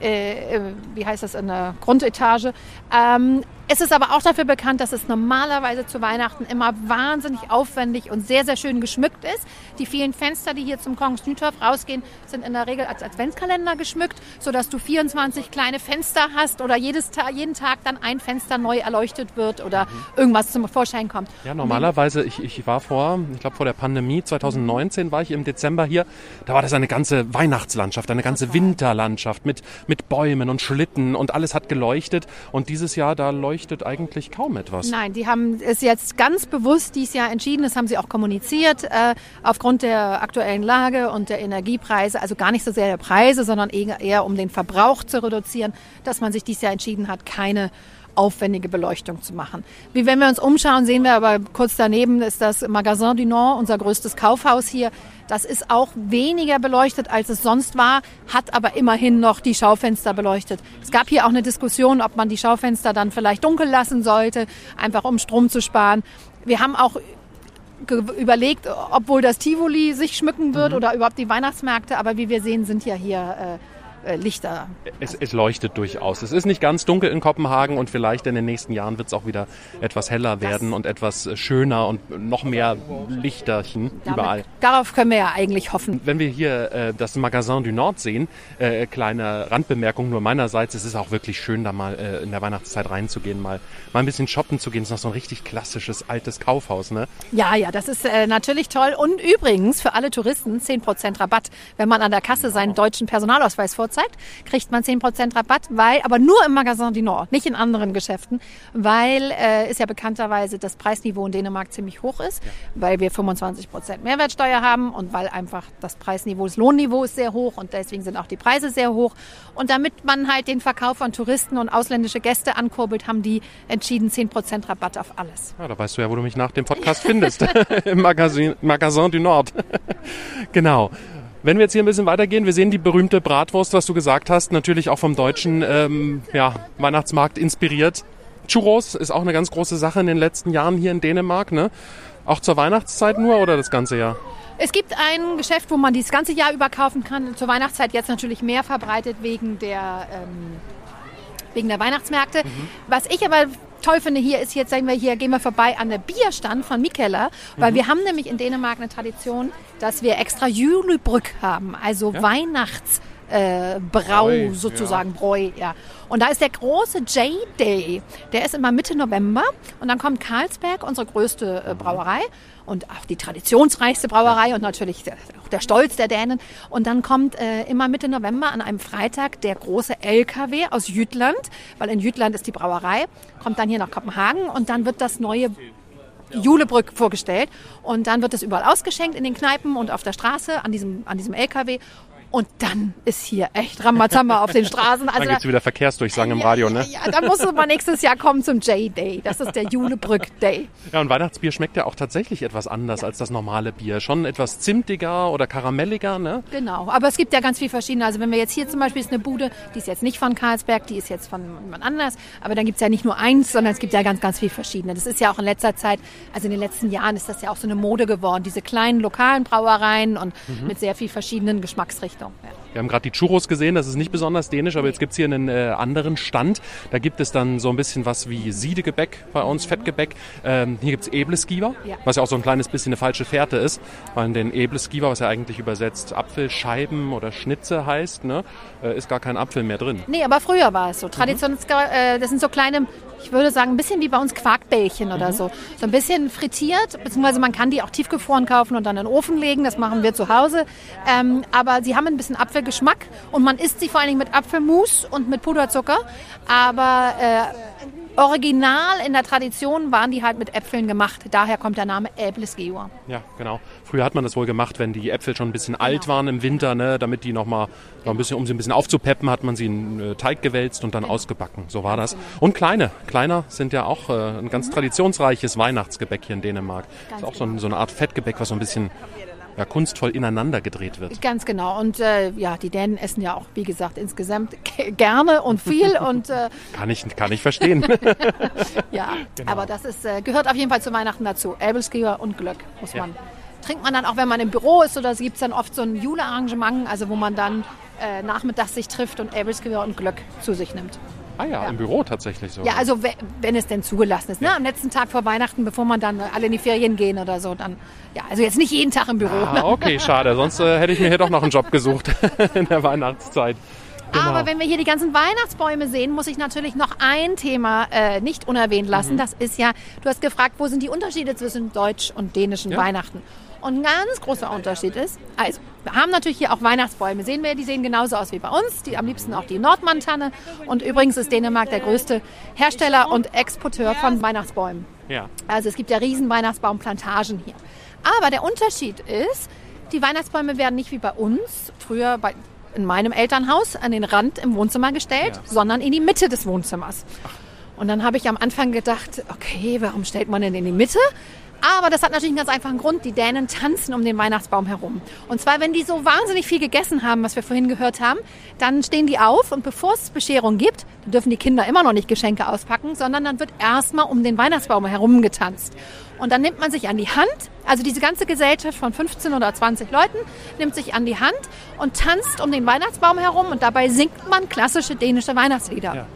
äh, wie heißt das, in der Grundetage. Ähm, es ist aber auch dafür bekannt, dass es normalerweise zu Weihnachten immer wahnsinnig aufwendig und sehr, sehr schön geschmückt ist. Die vielen Fenster, die hier zum Kongens Nytorv rausgehen, sind in der Regel als Adventskalender geschmückt, sodass du 24 kleine Fenster hast oder jedes Ta jeden Tag dann ein Fenster neu erleuchtet wird oder irgendwas zum Vorschein kommt. Ja, normalerweise, ich, ich war vor, ich glaube vor der Pandemie 2019 war ich im Dezember hier, da war das eine ganze Weihnachtslandschaft, eine ganze Winterlandschaft mit, mit Bäumen und Schlitten und alles hat geleuchtet und dieses Jahr, da leuchtet eigentlich kaum etwas. Nein, die haben es jetzt ganz bewusst dieses Jahr entschieden, das haben sie auch kommuniziert, äh, aufgrund der aktuellen Lage und der Energiepreise, also gar nicht so sehr der Preise, sondern eher, eher um den Verbrauch zu reduzieren, dass man sich dieses Jahr entschieden hat, keine aufwendige Beleuchtung zu machen. Wie wenn wir uns umschauen, sehen wir aber kurz daneben ist das Magasin du Nord, unser größtes Kaufhaus hier. Das ist auch weniger beleuchtet, als es sonst war, hat aber immerhin noch die Schaufenster beleuchtet. Es gab hier auch eine Diskussion, ob man die Schaufenster dann vielleicht dunkel lassen sollte, einfach um Strom zu sparen. Wir haben auch überlegt, ob wohl das Tivoli sich schmücken wird oder überhaupt die Weihnachtsmärkte, aber wie wir sehen, sind ja hier äh, äh, Lichter Es, es leuchtet durchaus. Es ist nicht ganz dunkel in Kopenhagen und vielleicht in den nächsten Jahren wird es auch wieder etwas heller werden und etwas äh, schöner und noch mehr Lichterchen überall. Darauf können wir ja eigentlich hoffen. Wenn wir hier äh, das Magasin du Nord sehen, äh, kleine Randbemerkung nur meinerseits, es ist auch wirklich schön, da mal äh, in der Weihnachtszeit reinzugehen, mal, mal ein bisschen shoppen zu gehen. Es ist noch so ein richtig klassisches altes Kaufhaus, ne? Ja, ja, das ist äh, natürlich toll. Und übrigens für alle Touristen 10% Rabatt. Wenn man an der Kasse seinen deutschen Personalausweis vorzeigt, kriegt man 10% Rabatt, weil, aber nur im Magasin du Nord, nicht in anderen Geschäften, weil äh, ist ja bekannterweise das Preisniveau in Dänemark ziemlich hoch ist, weil wir 25% Mehrwertsteuer haben und weil einfach das Preisniveau, das Lohnniveau ist sehr hoch und deswegen sind auch die Preise sehr hoch. Und damit man halt den Verkauf an Touristen und ausländische Gäste ankurbelt, haben die entschieden 10% Rabatt auf alles. Ja, da weißt du ja, wo du mich nach dem Podcast findest. Im Magasin, Magasin du Nord. genau. Wenn wir jetzt hier ein bisschen weitergehen, wir sehen die berühmte Bratwurst, was du gesagt hast, natürlich auch vom deutschen ähm, ja, Weihnachtsmarkt inspiriert. Churros ist auch eine ganz große Sache in den letzten Jahren hier in Dänemark. Ne? Auch zur Weihnachtszeit nur oder das ganze Jahr? Es gibt ein Geschäft, wo man dieses ganze Jahr über kaufen kann. Zur Weihnachtszeit jetzt natürlich mehr verbreitet wegen der, ähm, wegen der Weihnachtsmärkte. Was ich aber toll finde hier ist, jetzt sagen wir hier, gehen wir vorbei an der Bierstand von Mikkeller, weil wir haben nämlich in Dänemark eine Tradition, dass wir extra Julebrück haben, also Weihnachts äh, Brau Bräu, sozusagen, Bräu, ja. Und da ist der große J-Day, der ist immer Mitte November und dann kommt Carlsberg, unsere größte äh, Brauerei und auch die traditionsreichste Brauerei und natürlich auch der Stolz der Dänen. Und dann kommt äh, immer Mitte November an einem Freitag der große LKW aus Jütland, weil in Jütland ist die Brauerei, kommt dann hier nach Kopenhagen und dann wird das neue Julebrück vorgestellt und dann wird es überall ausgeschenkt in den Kneipen und auf der Straße an diesem, an diesem LKW. Und dann ist hier echt Ramazamba auf den Straßen. Dann Also gibt's wieder Verkehrsdurchsagen im Radio, ne? ja, ja, da muss man nächstes Jahr kommen zum J-Day. Das ist der Julebrück-Day. Ja, und Weihnachtsbier schmeckt ja auch tatsächlich etwas anders als das normale Bier. Schon etwas zimtiger oder karamelliger, ne? Genau, aber es gibt ja ganz viel verschiedene. Also wenn wir jetzt hier zum Beispiel ist eine Bude, die ist jetzt nicht von Karlsberg, die ist jetzt von jemand anders. Aber dann gibt es ja nicht nur eins, sondern es gibt ja ganz, ganz viel verschiedene. Das ist ja auch in letzter Zeit, also in den letzten Jahren ist das ja auch so eine Mode geworden. Diese kleinen lokalen Brauereien und mit sehr viel verschiedenen Geschmacksrichtungen. Ja. Wir haben gerade die Churros gesehen, das ist nicht besonders dänisch, aber jetzt gibt's hier einen äh, anderen Stand. Da gibt es dann so ein bisschen was wie Siedegebäck bei uns, Fettgebäck. Ähm, hier gibt's Eblesgiver, Ja. was ja auch so ein kleines bisschen eine falsche Fährte ist, weil den Eblesgiver, was ja eigentlich übersetzt Apfelscheiben oder Schnitze heißt, ne, äh, ist gar kein Apfel mehr drin. Nee, aber früher war es so. Tradition, äh, das sind so kleine, ich würde sagen, ein bisschen wie bei uns Quarkbällchen oder so. So ein bisschen frittiert, beziehungsweise man kann die auch tiefgefroren kaufen und dann in den Ofen legen. Das machen wir zu Hause. Ähm, aber sie haben ein bisschen Apfelgeschmack und man isst sie vor allen Dingen mit Apfelmus und mit Puderzucker. Aber äh, original in der Tradition waren die halt mit Äpfeln gemacht. Daher kommt der Name Äblesgeor. Ja, genau. Früher hat man das wohl gemacht, wenn die Äpfel schon ein bisschen alt waren im Winter, ne, damit die noch mal noch ein bisschen, um sie ein bisschen aufzupeppen, hat man sie in äh, Teig gewälzt und dann ausgebacken. So war das. Und kleine, kleiner sind ja auch äh, ein ganz traditionsreiches Weihnachtsgebäck hier in Dänemark. ist auch so, ein, so eine Art Fettgebäck, was so ein bisschen ja, kunstvoll ineinander gedreht wird. Ganz genau. Und äh, ja, die Dänen essen ja auch, wie gesagt, insgesamt gerne und viel. und äh, Kann ich, kann ich verstehen. ja, aber das ist, äh, gehört auf jeden Fall zu Weihnachten dazu. Elbelsgeber und Glöck muss man. Trinkt man dann auch, wenn man im Büro ist oder gibt es dann oft so ein Julearrangement, also wo man dann äh, nachmittags sich trifft und Elbelsgeber und Glöck zu sich nimmt. Ah ja, im Büro tatsächlich so. Ja, also we- wenn es denn zugelassen ist. Ne? Am letzten Tag vor Weihnachten, bevor man dann alle in die Ferien gehen oder so, dann, ja, also jetzt nicht jeden Tag im Büro. Ah, okay, schade. Sonst äh, hätte ich mir hier doch noch einen Job gesucht in der Weihnachtszeit. Genau. Aber wenn wir hier die ganzen Weihnachtsbäume sehen, muss ich natürlich noch ein Thema äh, nicht unerwähnt lassen. Das ist ja, du hast gefragt, wo sind die Unterschiede zwischen deutsch und dänischen Ja. Weihnachten? Und ein ganz großer Unterschied ist, also wir haben natürlich hier auch Weihnachtsbäume. Sehen wir, die sehen genauso aus wie bei uns. Die am liebsten auch die Nordmantanne. Und übrigens ist Dänemark der größte Hersteller und Exporteur von Weihnachtsbäumen. Ja. Also es gibt ja riesen Weihnachtsbaumplantagen hier. Aber der Unterschied ist, die Weihnachtsbäume werden nicht wie bei uns, früher bei, in meinem Elternhaus, an den Rand im Wohnzimmer gestellt, Ja. sondern in die Mitte des Wohnzimmers. Und dann habe ich am Anfang gedacht, okay, warum stellt man denn in die Mitte? Aber das hat natürlich einen ganz einfachen Grund. Die Dänen tanzen um den Weihnachtsbaum herum. Und zwar, wenn die so wahnsinnig viel gegessen haben, was wir vorhin gehört haben, dann stehen die auf und bevor es Bescherung gibt, dann dürfen die Kinder immer noch nicht Geschenke auspacken, sondern dann wird erstmal um den Weihnachtsbaum herum getanzt. Und dann nimmt man sich an die Hand, also diese ganze Gesellschaft von 15 oder 20 Leuten nimmt sich an die Hand und tanzt um den Weihnachtsbaum herum und dabei singt man klassische dänische Weihnachtslieder. Ja.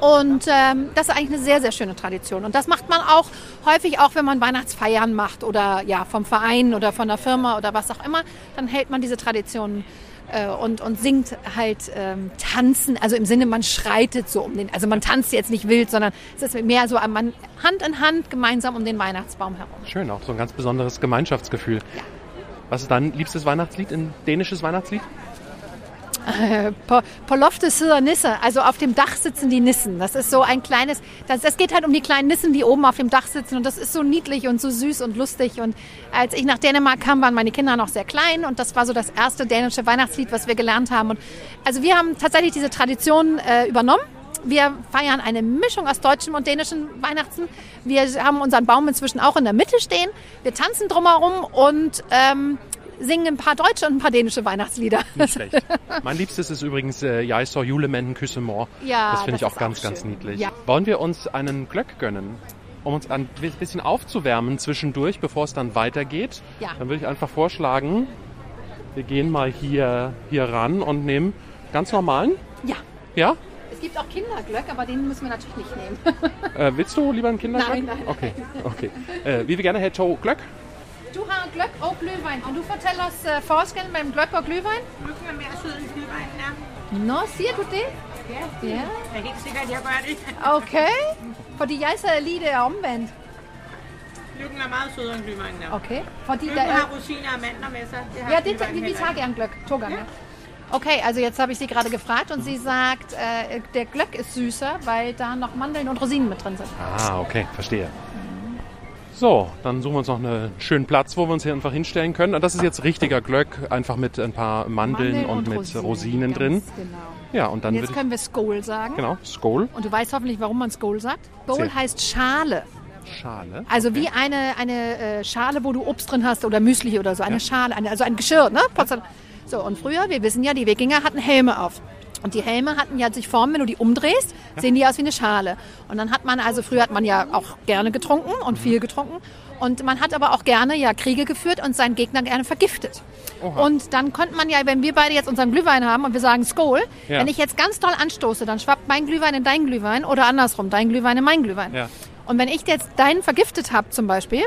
Und ähm, das ist eigentlich eine sehr, sehr schöne Tradition. Und das macht man auch häufig auch, wenn man Weihnachtsfeiern macht oder ja vom Verein oder von der Firma oder was auch immer. Dann hält man diese Tradition äh, und, und singt halt ähm, tanzen. Also im Sinne, man schreitet so um den. Also man tanzt jetzt nicht wild, sondern es ist mehr so man Hand in Hand gemeinsam um den Weihnachtsbaum herum. Schön, auch so ein ganz besonderes Gemeinschaftsgefühl. Was ist dein liebstes Weihnachtslied, ein dänisches Weihnachtslied? Po- Polofte sidder Nisse, also auf dem Dach sitzen die Nissen. Das ist so ein kleines, das, das geht halt um die kleinen Nissen, die oben auf dem Dach sitzen und das ist so niedlich und so süß und lustig. Und als ich nach Dänemark kam, waren meine Kinder noch sehr klein und das war so das erste dänische Weihnachtslied, was wir gelernt haben. Und also wir haben tatsächlich diese Tradition äh, übernommen. Wir feiern eine Mischung aus deutschem und dänischem Weihnachten. Wir haben unseren Baum inzwischen auch in der Mitte stehen. Wir tanzen drumherum und ähm, singen ein paar deutsche und ein paar dänische Weihnachtslieder. Nicht schlecht. mein liebstes ist übrigens äh, Jeg så julemanden kysse mor. Ja, das finde ich auch ganz, auch ganz niedlich. Ja. Wollen wir uns einen Glöck gönnen? Um uns ein bisschen aufzuwärmen zwischendurch, bevor es dann weitergeht. Ja. Dann würde ich einfach vorschlagen, wir gehen mal hier, hier ran und nehmen ganz normalen. Ja. Ja? Es gibt auch Kinderglöck, aber den müssen wir natürlich nicht nehmen. Äh, willst du lieber einen Kinderglöck? Nein, nein, Okay, okay. Äh, wie wir gerne Herr Joe Glöck? Du har gløk og glühwein, og du fortæller os uh, forskellen mellem gløk og glühwein. Lykken er mere sød end glühweinen er. Nå, siger du det? Ja, Ja. jeg er helt sikker, at jeg gør det. Okay. Fordi jeg sagde lige det er omvendt. Lykken er meget sødere end glühweinen er. Okay. Fordi der Lykken er... har rosiner og mandler med sig. Det Ja, det, vi, vi tager ikke. gern Glöck. To gange. Okay, also jetzt habe ich sie gerade gefragt und sie sagt, äh, der Glöck ist süßer, weil da noch Mandeln und Rosinen mit drin sind. Ah, okay, verstehe. So, dann suchen wir uns noch einen schönen Platz, wo wir uns hier einfach hinstellen können. Und das ist jetzt richtiger Glöck, einfach mit ein paar Mandeln, und, mit Rosinen, drin. ganz Genau. Ja, und dann Jetzt würde ich, können wir Skol sagen. genau, Skol, Und du weißt hoffentlich, warum man Skol sagt. Skol heißt Schale. Schale. Also wie eine, eine äh, Schale, wo du Obst drin hast oder Müsli oder so. Eine Ja. Schale, eine, also ein Geschirr, ne? So, und früher, wir wissen ja, die Wikinger hatten Helme auf. Und die Helme hatten ja sich Formen, wenn du die umdrehst, sehen die aus wie eine Schale. Und dann hat man, also früher hat man ja auch gerne getrunken und viel getrunken. Und man hat aber auch gerne ja Kriege geführt und seinen Gegner gerne vergiftet. Und dann konnte man ja, wenn wir beide jetzt unseren Glühwein haben und wir sagen Skol, Ja. wenn ich jetzt ganz doll anstoße, dann schwappt mein Glühwein in dein Glühwein oder andersrum, dein Glühwein in mein Glühwein. Ja. Und wenn ich jetzt deinen vergiftet habe zum Beispiel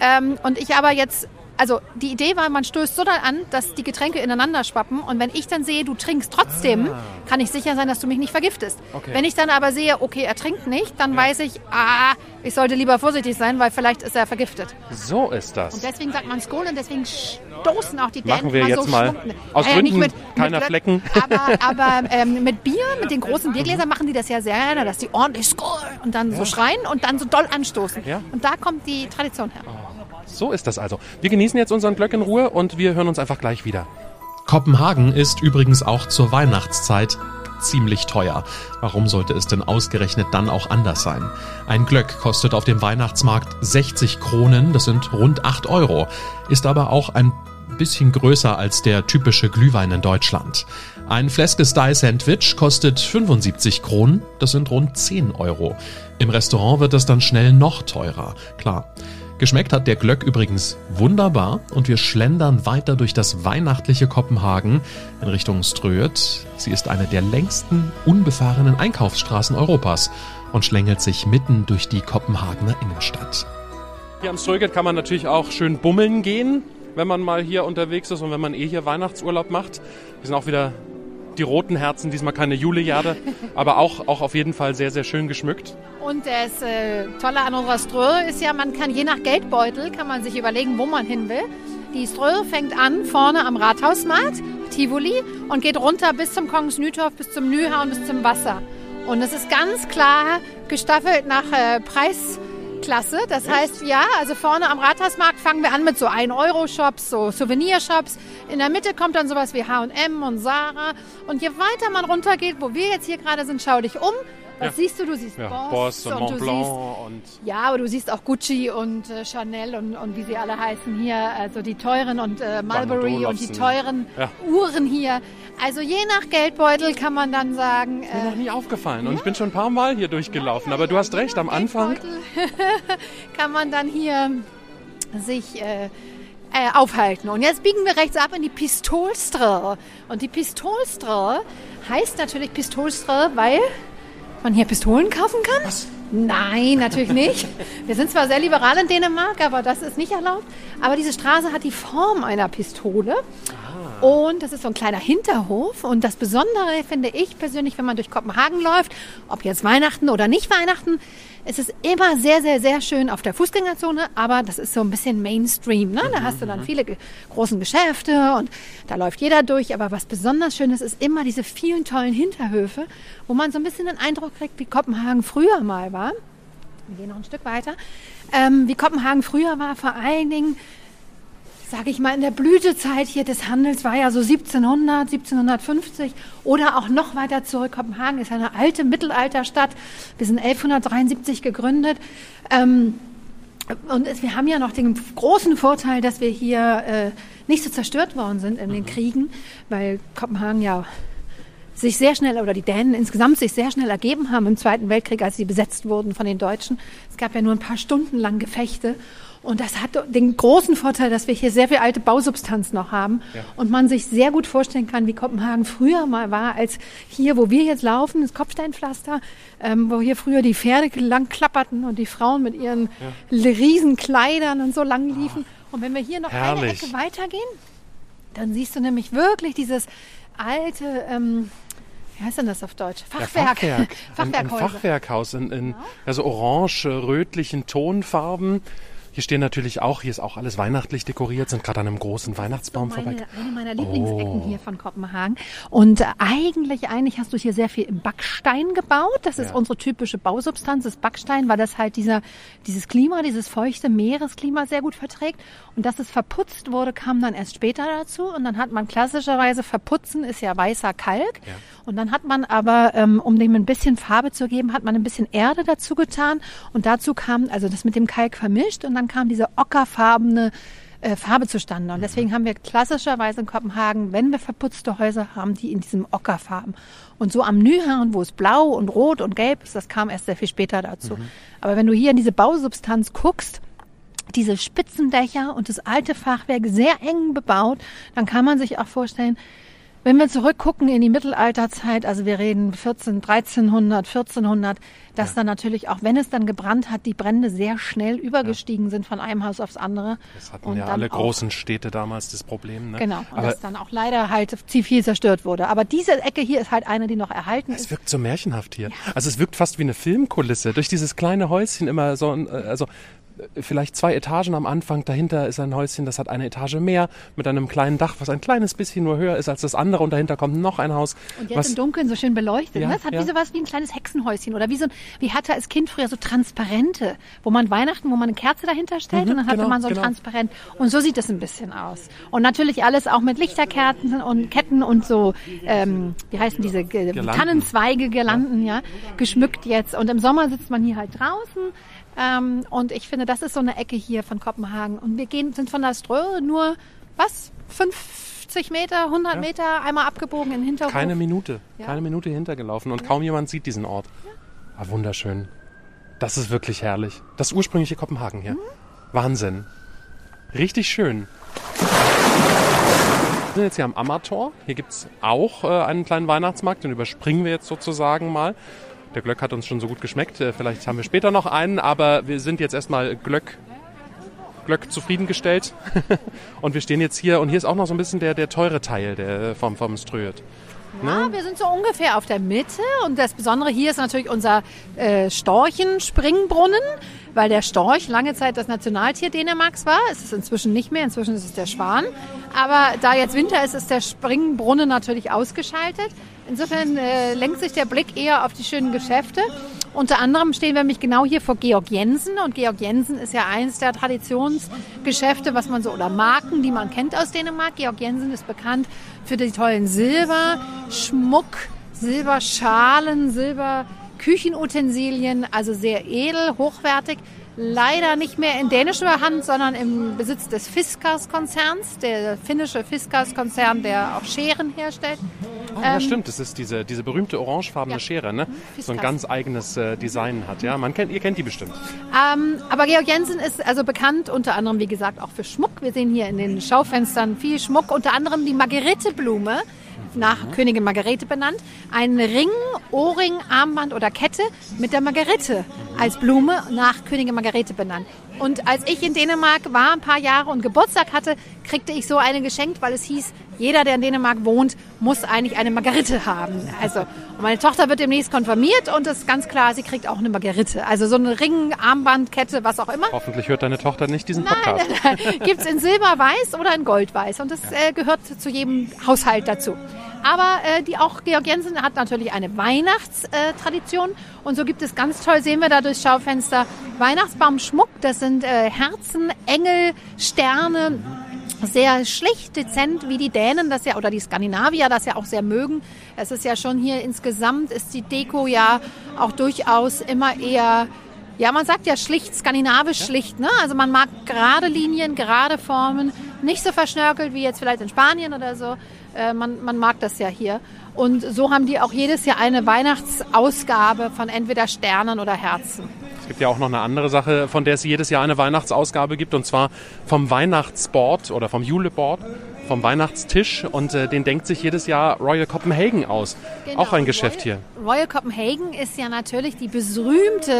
ähm, und ich aber jetzt, also die Idee war, man stößt so doll an, dass die Getränke ineinander schwappen und wenn ich dann sehe, du trinkst trotzdem, kann ich sicher sein, dass du mich nicht vergiftest. Ah. Okay. Wenn ich dann aber sehe, okay, er trinkt nicht, dann weiß ich, ah, ich sollte lieber vorsichtig sein, weil vielleicht ist er vergiftet. So ist das. Und deswegen sagt man Skol und deswegen stoßen auch die Dänen Machen wir immer jetzt so mal. Aus Naja, Gründen keiner Glöck, Flecken. Aber, aber ähm, mit Bier, mit den großen Biergläsern machen die das ja sehr gerne, dass die ordentlich Skol und dann so schreien und dann so doll anstoßen. Ja. Und da kommt die Tradition her. So ist das also. Wir genießen jetzt unseren Glöck in Ruhe und wir hören uns einfach gleich wieder. Kopenhagen ist übrigens auch zur Weihnachtszeit ziemlich teuer. Warum sollte es denn ausgerechnet dann auch anders sein? Ein Glöck kostet auf dem Weihnachtsmarkt 60 Kronen, das sind rund 8 Euro, ist aber auch ein bisschen größer als der typische Glühwein in Deutschland. Ein Fleskes Dye Sandwich kostet 75 Kronen, das sind rund 10 Euro. Im Restaurant wird es dann schnell noch teurer, klar. Geschmeckt hat der Glöck übrigens wunderbar und wir schlendern weiter durch das weihnachtliche Kopenhagen in Richtung Strøet. Sie ist eine der längsten unbefahrenen Einkaufsstraßen Europas und schlängelt sich mitten durch die Kopenhagener Innenstadt. Hier am Ströget kann man natürlich auch schön bummeln gehen, wenn man mal hier unterwegs ist und wenn man eh hier Weihnachtsurlaub macht. Wir sind auch wieder die roten Herzen, diesmal keine Julejade, aber auch, auch auf jeden Fall sehr, sehr schön geschmückt. Und das äh, Tolle an unserer Ströhe ist ja, man kann je nach Geldbeutel, kann man sich überlegen, wo man hin will. Die Ströhe fängt an vorne am Rathausmarkt, Tivoli, und geht runter bis zum Kongens Nytorv, bis zum Nyhavn, bis zum Wasser. Und es ist ganz klar gestaffelt nach äh, Preisklasse. Das heißt, ja, also vorne am Rathausmarkt fangen wir an mit so 1-Euro-Shops, so Souvenirshops. In der Mitte kommt dann sowas wie H&M und Sarah. Und je weiter man runtergeht, wo wir jetzt hier gerade sind, schau dich um. Was Ja. siehst du? Du siehst Ja, Boss, Boss und und Mont Blanc siehst und ja, aber du siehst auch Gucci und äh, Chanel und, und wie sie alle heißen hier, also die teuren und äh, Mulberry und die teuren Ja. Uhren hier. Also je nach Geldbeutel kann man dann sagen, mir äh, noch nie aufgefallen. Und ich bin schon ein paar Mal hier durchgelaufen. Aber du hast recht, am Anfang. Kann man dann hier sich äh, äh, aufhalten. Und jetzt biegen wir rechts ab in die Pistolstre. Und die Pistolstre heißt natürlich Pistolstre, weil man hier Pistolen kaufen kann? Was? Nein, natürlich nicht. Wir sind zwar sehr liberal in Dänemark, aber das ist nicht erlaubt. Aber diese Straße hat die Form einer Pistole. Und das ist so ein kleiner Hinterhof. Und das Besondere finde ich persönlich, wenn man durch Kopenhagen läuft, ob jetzt Weihnachten oder nicht Weihnachten, es ist immer sehr, sehr, sehr schön auf der Fußgängerzone, aber das ist so ein bisschen Mainstream. Ne? Da hast du dann viele ge großen Geschäfte und da läuft jeder durch. Aber was besonders schön ist, ist immer diese vielen tollen Hinterhöfe, wo man so ein bisschen den Eindruck kriegt, wie Kopenhagen früher mal war. Wir gehen noch ein Stück weiter. Ähm, wie Kopenhagen früher war, vor allen Dingen sage ich mal, in der Blütezeit hier des Handels war ja so 1700, 1750 oder auch noch weiter zurück. Kopenhagen ist eine alte Mittelalterstadt. Wir sind 1173 gegründet. Ähm, und es, wir haben ja noch den großen Vorteil, dass wir hier äh, nicht so zerstört worden sind in den Kriegen, weil Kopenhagen ja sich sehr schnell, oder die Dänen insgesamt sich sehr schnell ergeben haben im Zweiten Weltkrieg, als sie besetzt wurden von den Deutschen. Es gab ja nur ein paar Stunden lang Gefechte. Und das hat den großen Vorteil, dass wir hier sehr viel alte Bausubstanz noch haben und man sich sehr gut vorstellen kann, wie Kopenhagen früher mal war, als hier, wo wir jetzt laufen, das Kopfsteinpflaster, ähm, wo hier früher die Pferde lang klapperten und die Frauen mit ihren riesen Kleidern und so lang liefen. Und wenn wir hier noch eine Herrlich. Ecke weitergehen, dann siehst du nämlich wirklich dieses alte, ähm, wie heißt denn das auf Deutsch? Ja, Fachwerk. Fachwerk. Ein, ein. Fachwerkhaus in, in also orange-rötlichen Tonfarben. Hier stehen natürlich auch, hier ist auch alles weihnachtlich dekoriert, sind gerade an einem großen Weihnachtsbaum meine, vorbei. eine meiner Lieblingsecken Oh. hier von Kopenhagen. Und eigentlich, eigentlich hast du hier sehr viel im Backstein gebaut. Das ist Ja. unsere typische Bausubstanz, das Backstein, weil das halt dieser, dieses Klima, dieses feuchte Meeresklima sehr gut verträgt. Und dass es verputzt wurde, kam dann erst später dazu. Und dann hat man klassischerweise verputzen, ist ja weißer Kalk. Ja. Und dann hat man aber, ähm, um dem ein bisschen Farbe zu geben, hat man ein bisschen Erde dazu getan. Und dazu kam, also das mit dem Kalk vermischt und dann kam diese ockerfarbene äh, Farbe zustande. Und deswegen haben wir klassischerweise in Kopenhagen, wenn wir verputzte Häuser haben, die in diesem Ockerfarben. Und so am Nyhavn, wo es blau und rot und gelb ist, das kam erst sehr viel später dazu. Aber wenn du hier in diese Bausubstanz guckst, diese Spitzendächer und das alte Fachwerk sehr eng bebaut, dann kann man sich auch vorstellen, wenn wir zurückgucken in die Mittelalterzeit, also wir reden 14, 1300, 1400, dass dann natürlich auch, wenn es dann gebrannt hat, die Brände sehr schnell übergestiegen sind von einem Haus aufs andere. Das hatten Und ja alle großen Städte damals das Problem. Ne? Genau, und Aber dass dann auch leider halt viel zerstört wurde. Aber diese Ecke hier ist halt eine, die noch erhalten es ist. wirkt so märchenhaft hier. Also es wirkt fast wie eine Filmkulisse. Durch dieses kleine Häuschen immer so, ein, äh, also vielleicht zwei Etagen am Anfang. Dahinter ist ein Häuschen, das hat eine Etage mehr mit einem kleinen Dach, was ein kleines bisschen nur höher ist als das andere. Und dahinter kommt noch ein Haus. Und jetzt was, im Dunkeln so schön beleuchtet. Ja, ne? Es hat ja. wie sowas wie ein kleines Hexenhäuschen oder wie so ein, wie hatte als Kind früher so Transparente, wo man Weihnachten, wo man eine Kerze dahinter stellt Mhm, und dann hatte genau, man so ein genau. Transparent. Und so sieht es ein bisschen aus. Und natürlich alles auch mit Lichterkerzen und Ketten und so, ähm, wie heißen diese Girlanden. Tannenzweige, Girlanden, ja, geschmückt jetzt. Und im Sommer sitzt man hier halt draußen. Ähm, und ich finde, das ist so eine Ecke hier von Kopenhagen. Und wir gehen, sind von der Ströhe nur, was, 50 Meter, 100 Meter einmal abgebogen in Hinterhof. keine Minute, Ja. keine Minute hintergelaufen und kaum jemand sieht diesen Ort. Ah, wunderschön. Das ist wirklich herrlich. Das ursprüngliche Kopenhagen hier. Wahnsinn. Richtig schön. Wir sind jetzt hier am Ammertor. Hier gibt's auch äh, einen kleinen Weihnachtsmarkt, den überspringen wir jetzt sozusagen mal. Der Glöck hat uns schon so gut geschmeckt. Äh, vielleicht haben wir später noch einen, aber wir sind jetzt erstmal Glöck, Glöck zufriedengestellt. und wir stehen jetzt hier und hier ist auch noch so ein bisschen der, der teure Teil der, vom, vom Ströet. Ja, wir sind so ungefähr auf der Mitte und das Besondere hier ist natürlich unser äh, Storchenspringbrunnen, weil der Storch lange Zeit das Nationaltier Dänemarks war. Es ist inzwischen nicht mehr, inzwischen ist es der Schwan. Aber da jetzt Winter ist, ist der Springbrunnen natürlich ausgeschaltet. Insofern äh, lenkt sich der Blick eher auf die schönen Geschäfte. Unter anderem stehen wir nämlich genau hier vor Georg Jensen und Georg Jensen ist ja eines der Traditionsgeschäfte, was man so oder Marken, die man kennt aus Dänemark. Georg Jensen ist bekannt für die tollen Silber, Schmuck, Silberschalen, Silberküchenutensilien, also sehr edel, hochwertig. Leider nicht mehr in dänischer Hand, sondern im Besitz des Fiskars-Konzerns, der finnische Fiskars-Konzern, der auch Scheren herstellt. Oh, ja, stimmt. Das ist diese, diese berühmte orangefarbene ja. Schere, ne? So ein ganz eigenes äh, Design hat. Ja, man kennt, ihr kennt die bestimmt. Ähm, aber Georg Jensen ist also bekannt unter anderem, wie gesagt, auch für Schmuck. Wir sehen hier in den Schaufenstern viel Schmuck, unter anderem die Margeriteblume, nach Königin Margarete benannt. Ein Ring, Ohrring, Armband oder Kette mit der Margarete als Blume nach Königin Margarete benannt. Und als ich in Dänemark war, ein paar Jahre und Geburtstag hatte, kriegte ich so eine geschenkt, weil es hieß, jeder, der in Dänemark wohnt, muss eigentlich eine Margarite haben. Also, und meine Tochter wird demnächst konfirmiert und es ist ganz klar, sie kriegt auch eine Margarite. Also so eine Ring, Armband, Kette, was auch immer. Hoffentlich hört deine Tochter nicht diesen Podcast. Gibt es in Silberweiß oder in Goldweiß. Und das äh, gehört zu jedem Haushalt dazu. Aber äh, die auch Georg Jensen hat natürlich eine Weihnachtstradition. Und so gibt es ganz toll, sehen wir da durchs Schaufenster, Weihnachtsbaumschmuck. Das sind äh, Herzen, Engel, Sterne. Sehr schlicht, dezent, wie die Dänen das ja, oder die Skandinavier das ja auch sehr mögen. Es ist ja schon hier insgesamt, ist die Deko ja auch durchaus immer eher ja, man sagt ja schlicht, skandinavisch schlicht. Ne? Also man mag gerade Linien, gerade Formen, nicht so verschnörkelt wie jetzt vielleicht in Spanien oder so. Äh, man, man mag das ja hier. Und so haben die auch jedes Jahr eine Weihnachtsausgabe von entweder Sternen oder Herzen. Es gibt ja auch noch eine andere Sache, von der es jedes Jahr eine Weihnachtsausgabe gibt, und zwar vom Weihnachtsboard oder vom Juleboard, vom Weihnachtstisch. Und äh, den denkt sich jedes Jahr Royal Copenhagen aus. Genau. Auch ein Geschäft hier. Royal, Copenhagen ist ja natürlich die berühmte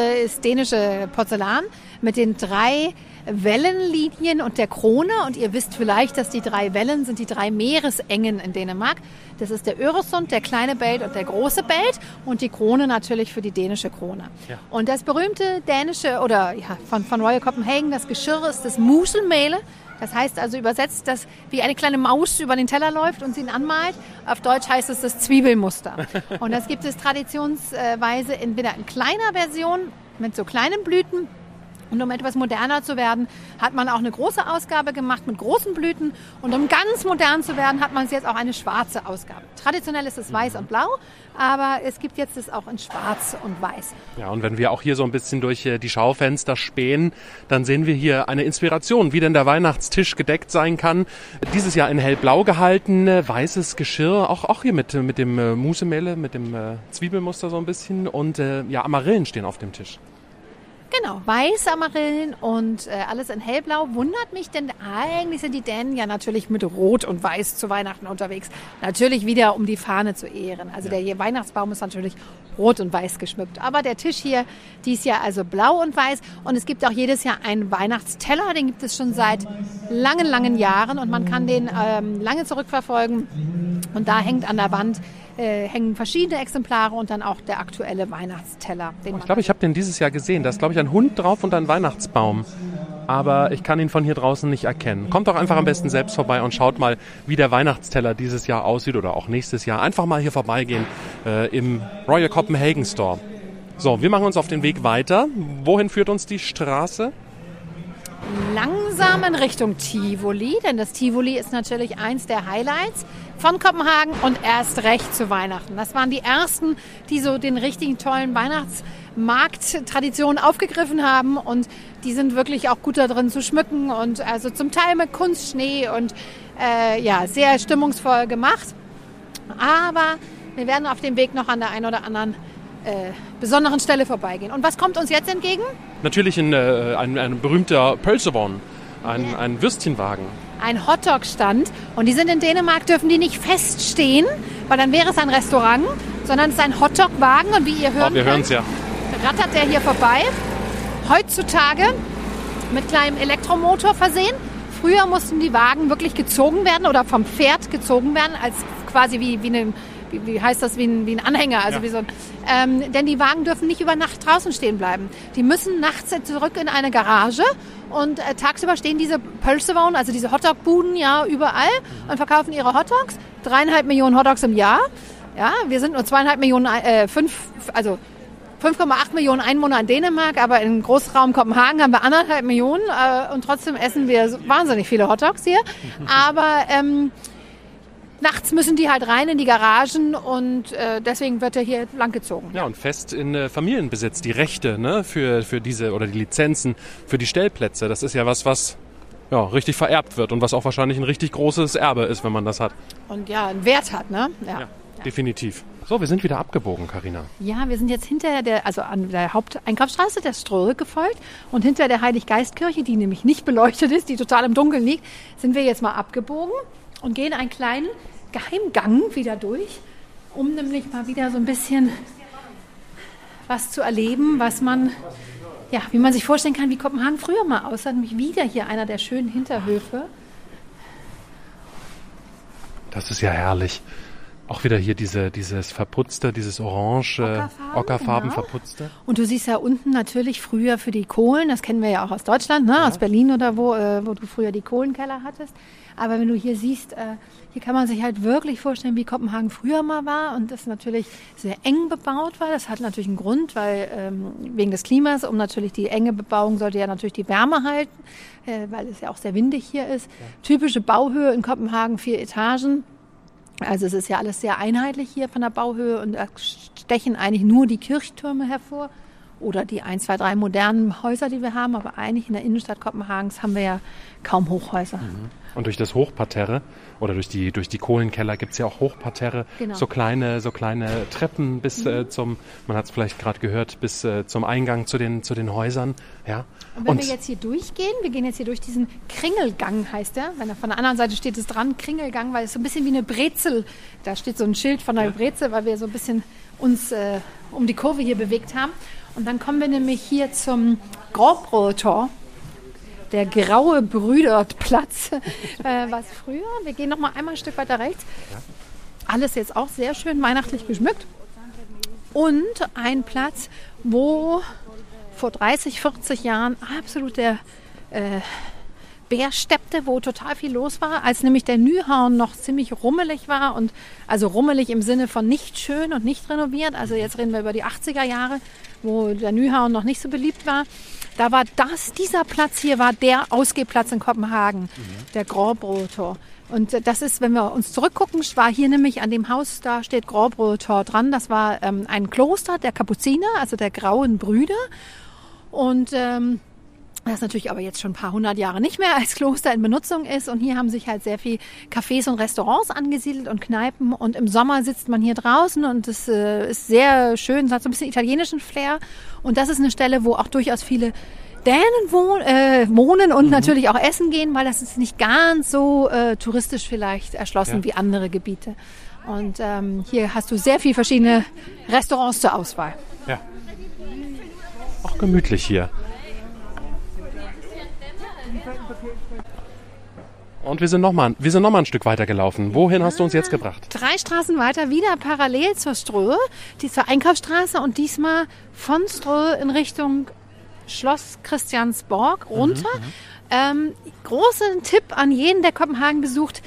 dänische Porzellan mit den drei Wellenlinien und der Krone. Und ihr wisst vielleicht, dass die drei Wellen sind die drei Meeresengen in Dänemark. Das ist der Öresund, der kleine Belt und der große Belt. Und die Krone natürlich für die dänische Krone. Ja. Und das berühmte dänische oder ja, von, von Royal Copenhagen, das Geschirr ist das Muselmehle. Das heißt also übersetzt, dass wie eine kleine Maus über den Teller läuft und sie ihn anmalt. Auf Deutsch heißt es das Zwiebelmuster. Und das gibt es traditionsweise entweder in kleiner Version mit so kleinen Blüten und um etwas moderner zu werden, hat man auch eine große Ausgabe gemacht mit großen Blüten. Und um ganz modern zu werden, hat man jetzt auch eine schwarze Ausgabe. Traditionell ist es weiß und blau, aber es gibt jetzt es auch in schwarz und weiß. Ja, und wenn wir auch hier so ein bisschen durch äh, die Schaufenster spähen, dann sehen wir hier eine Inspiration, wie denn der Weihnachtstisch gedeckt sein kann. Dieses Jahr in hellblau gehalten, äh, weißes Geschirr, auch, auch hier mit, äh, mit dem Musemehle, mit dem Zwiebelmuster so ein bisschen. Und ja, Amaryllen stehen auf dem Tisch. Genau, weiße Amarillen und äh, alles in hellblau. Wundert mich, denn eigentlich sind die Dänen ja natürlich mit Rot und Weiß zu Weihnachten unterwegs. Natürlich wieder, um die Fahne zu ehren. Also der hier Weihnachtsbaum ist natürlich rot und weiß geschmückt. Aber der Tisch hier, dies Jahr also blau und weiß. Und es gibt auch jedes Jahr einen Weihnachtsteller. Den gibt es schon seit langen, langen Jahren. Und man kann den ähm, lange zurückverfolgen. Und da hängt an der Wand äh, hängen verschiedene Exemplare und dann auch der aktuelle Weihnachtsteller. Ich glaube, ich habe den dieses Jahr gesehen. Da ist, glaube ich, ein Hund drauf und ein Weihnachtsbaum. Aber ich kann ihn von hier draußen nicht erkennen. Kommt doch einfach am besten selbst vorbei und schaut mal, wie der Weihnachtsteller dieses Jahr aussieht oder auch nächstes Jahr. Einfach mal hier vorbeigehen äh, im Royal Copenhagen Store. So, wir machen uns auf den Weg weiter. Wohin führt uns die Straße? langsam in Richtung Tivoli, denn das Tivoli ist natürlich eins der Highlights von Kopenhagen und erst recht zu Weihnachten. Das waren die ersten, die so den richtigen tollen Weihnachtsmarkt-Traditionen aufgegriffen haben und die sind wirklich auch gut da drin zu schmücken und also zum Teil mit Kunstschnee und äh, ja, sehr stimmungsvoll gemacht. Aber wir werden auf dem Weg noch an der einen oder anderen äh, besonderen Stelle vorbeigehen. Und was kommt uns jetzt entgegen? Natürlich ein, äh, ein, ein berühmter Pölsevon, ein, ein Würstchenwagen. Ein Hotdog-Stand. Und die sind in Dänemark, dürfen die nicht feststehen, weil dann wäre es ein Restaurant, sondern es ist ein Hotdog-Wagen. Und wie ihr hören Oh, wir könnt, ja. rattert der hier vorbei. Heutzutage mit kleinem Elektromotor versehen. Früher mussten die Wagen wirklich gezogen werden oder vom Pferd gezogen werden, als quasi wie, wie eine wie, wie heißt das, wie ein, wie ein Anhänger, also Ja. wie so ein, ähm, denn die Wagen dürfen nicht über Nacht draußen stehen bleiben. Die müssen nachts zurück in eine Garage und äh, tagsüber stehen diese Pölsewagen, also diese Hotdog-Buden ja überall und verkaufen ihre Hotdogs. Dreieinhalb Millionen Hotdogs im Jahr. Ja, wir sind nur zweieinhalb Millionen, äh, fünf, also 5,8 Millionen Einwohner in Dänemark, aber im Großraum Kopenhagen haben wir anderthalb Millionen äh, und trotzdem essen wir wahnsinnig viele Hotdogs hier. Aber ähm, nachts müssen die halt rein in die Garagen und äh, deswegen wird er hier langgezogen. Ja, und fest in äh, Familienbesitz, die Rechte ne, für, für diese oder die Lizenzen für die Stellplätze. Das ist ja was, was ja, richtig vererbt wird und was auch wahrscheinlich ein richtig großes Erbe ist, wenn man das hat. Und ja, einen Wert hat, ne? Ja. Ja, definitiv. So, wir sind wieder abgebogen, Karina. Ja, wir sind jetzt hinter der, also an der Haupteinkaufsstraße der Ströhe gefolgt und hinter der Heiliggeistkirche, die nämlich nicht beleuchtet ist, die total im Dunkeln liegt, sind wir jetzt mal abgebogen und gehen einen kleinen Geheimgang wieder durch, um nämlich mal wieder so ein bisschen was zu erleben, was man, ja, wie man sich vorstellen kann, wie Kopenhagen früher mal aussah, nämlich wieder hier einer der schönen Hinterhöfe. Das ist ja herrlich. Auch wieder hier diese, dieses verputzte, dieses orange, Ockerfarben, Ockerfarben genau. verputzte. Und du siehst ja unten natürlich früher für die Kohlen, das kennen wir ja auch aus Deutschland, ne? aus Berlin oder wo, äh, wo du früher die Kohlenkeller hattest. Aber wenn du hier siehst, äh, hier kann man sich halt wirklich vorstellen, wie Kopenhagen früher mal war und das natürlich sehr eng bebaut war. Das hat natürlich einen Grund, weil ähm, wegen des Klimas, um natürlich die enge Bebauung sollte ja natürlich die Wärme halten, äh, weil es ja auch sehr windig hier ist. Typische Bauhöhe in Kopenhagen, vier Etagen. Also es ist ja alles sehr einheitlich hier von der Bauhöhe und da stechen eigentlich nur die Kirchtürme hervor oder die ein, zwei, drei modernen Häuser, die wir haben. Aber eigentlich in der Innenstadt Kopenhagens haben wir ja kaum Hochhäuser. Und durch das Hochparterre oder durch die, durch die Kohlenkeller gibt's ja auch Hochparterre, Genau. so kleine, so kleine Treppen bis äh, zum, man hat es vielleicht gerade gehört, bis äh, zum Eingang zu den, zu den Häusern. Ja. Und wenn wir jetzt hier durchgehen, wir gehen jetzt hier durch diesen Kringelgang, heißt der. Wenn er von der anderen Seite steht es dran, Kringelgang, weil es so ein bisschen wie eine Brezel. Da steht so ein Schild von der Brezel, weil wir so ein bisschen uns äh, um die Kurve hier bewegt haben. Und dann kommen wir nämlich hier zum Grobrotor. Der graue Brüderplatz, äh, was früher. Wir gehen noch mal einmal ein Stück weiter rechts. Alles jetzt auch sehr schön weihnachtlich geschmückt. Und ein Platz, wo vor 30, 40 Jahren absolut der äh, Bär steppte, wo total viel los war, als nämlich der Nyhavn noch ziemlich rummelig war und also rummelig im Sinne von nicht schön und nicht renoviert. Also jetzt reden wir über die 80er Jahre, wo der Nyhavn noch nicht so beliebt war. Da war das, dieser Platz hier war der Ausgehplatz in Kopenhagen, der Gråbrotor. Und äh, das ist, wenn wir uns zurückgucken, war hier nämlich an dem Haus, da steht Gråbrotor dran. Das war ähm, ein Kloster der Kapuziner, also der Grauen Brüder. Und ähm, das natürlich aber jetzt schon ein paar hundert Jahre nicht mehr als Kloster in Benutzung ist. Und hier haben sich halt sehr viel Cafés und Restaurants angesiedelt und Kneipen. Und im Sommer sitzt man hier draußen und es äh, ist sehr schön, es hat so ein bisschen italienischen Flair. Und das ist eine Stelle, wo auch durchaus viele Dänen wohn, äh, wohnen und natürlich auch essen gehen, weil das ist nicht ganz so äh, touristisch vielleicht erschlossen Ja. wie andere Gebiete. Und ähm, hier hast du sehr viel verschiedene Restaurants zur Auswahl. Ja. Auch gemütlich hier. Und wir sind nochmal wir sind noch mal ein Stück weiter gelaufen. Wohin hast du uns jetzt gebracht? drei Straßen weiter wieder parallel zur Ströhe, die zur Einkaufsstraße und diesmal von Ströhe in Richtung Schloss Christiansborg runter. Ähm, großen Tipp an jeden, der Kopenhagen besucht.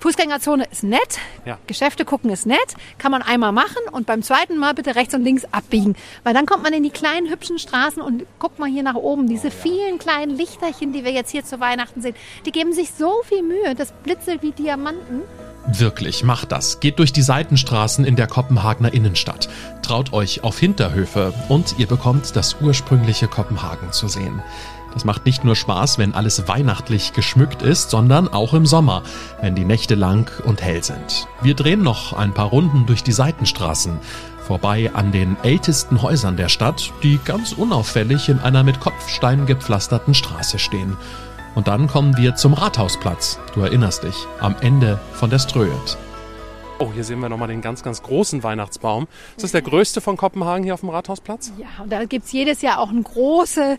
Fußgängerzone ist nett, Ja. Geschäfte gucken ist nett, kann man einmal machen und beim zweiten Mal bitte rechts und links abbiegen, weil dann kommt man in die kleinen hübschen Straßen und guckt mal hier nach oben, diese vielen kleinen Lichterchen, die wir jetzt hier zu Weihnachten sehen, die geben sich so viel Mühe, das blitzelt wie Diamanten. Wirklich, macht das. Geht durch die Seitenstraßen in der Kopenhagener Innenstadt. Traut euch auf Hinterhöfe und ihr bekommt das ursprüngliche Kopenhagen zu sehen. Das macht nicht nur Spaß, wenn alles weihnachtlich geschmückt ist, sondern auch im Sommer, wenn die Nächte lang und hell sind. Wir drehen noch ein paar Runden durch die Seitenstraßen, vorbei an den ältesten Häusern der Stadt, die ganz unauffällig in einer mit Kopfsteinen gepflasterten Straße stehen. Und dann kommen wir zum Rathausplatz. Du erinnerst dich, am Ende von der Ströet. Oh, hier sehen wir nochmal den ganz, ganz großen Weihnachtsbaum. Ist das der größte von Kopenhagen hier auf dem Rathausplatz? Ja, und da gibt's jedes Jahr auch ein großes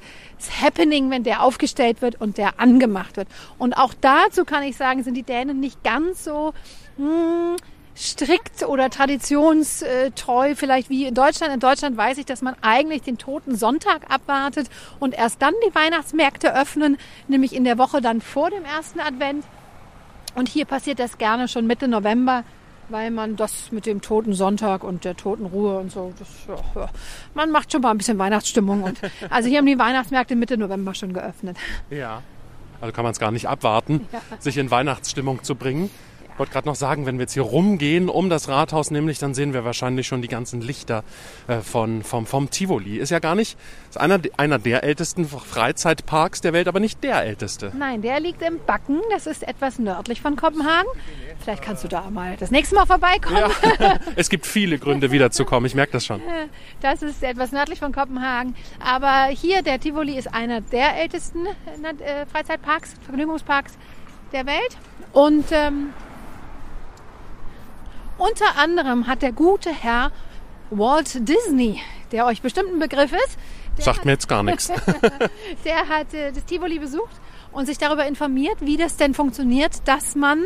Happening, wenn der aufgestellt wird und der angemacht wird. Und auch dazu kann ich sagen, sind die Dänen nicht ganz so hm, strikt oder traditionstreu vielleicht wie in Deutschland. In Deutschland weiß ich, dass man eigentlich den Toten Sonntag abwartet und erst dann die Weihnachtsmärkte öffnen, nämlich in der Woche dann vor dem ersten Advent. Und hier passiert das gerne schon Mitte November, weil man das mit dem Toten Sonntag und der Toten Ruhe und so, das, ja, ja. man macht schon mal ein bisschen Weihnachtsstimmung. Und, also hier haben die Weihnachtsmärkte Mitte November schon geöffnet. Ja. Also kann man es gar nicht abwarten, sich in Weihnachtsstimmung zu bringen. Ich wollte gerade noch sagen, wenn wir jetzt hier rumgehen um das Rathaus, nämlich, dann sehen wir wahrscheinlich schon die ganzen Lichter äh, von, vom, vom Tivoli. Ist ja gar nicht, ist einer, einer der ältesten Freizeitparks der Welt, aber nicht der älteste. Nein, der liegt im Backen. Das ist etwas nördlich von Kopenhagen. Vielleicht kannst du da mal das nächste Mal vorbeikommen. Es gibt viele Gründe, wiederzukommen. Ich merke das schon. Das ist etwas nördlich von Kopenhagen. Aber hier, der Tivoli ist einer der ältesten äh, Freizeitparks, Vergnügungsparks der Welt. Und ähm, unter anderem hat der gute Herr Walt Disney, der euch bestimmt ein Begriff ist, der Sagt hat, mir jetzt gar nichts. der hat äh, das Tivoli besucht und sich darüber informiert, wie das denn funktioniert, dass man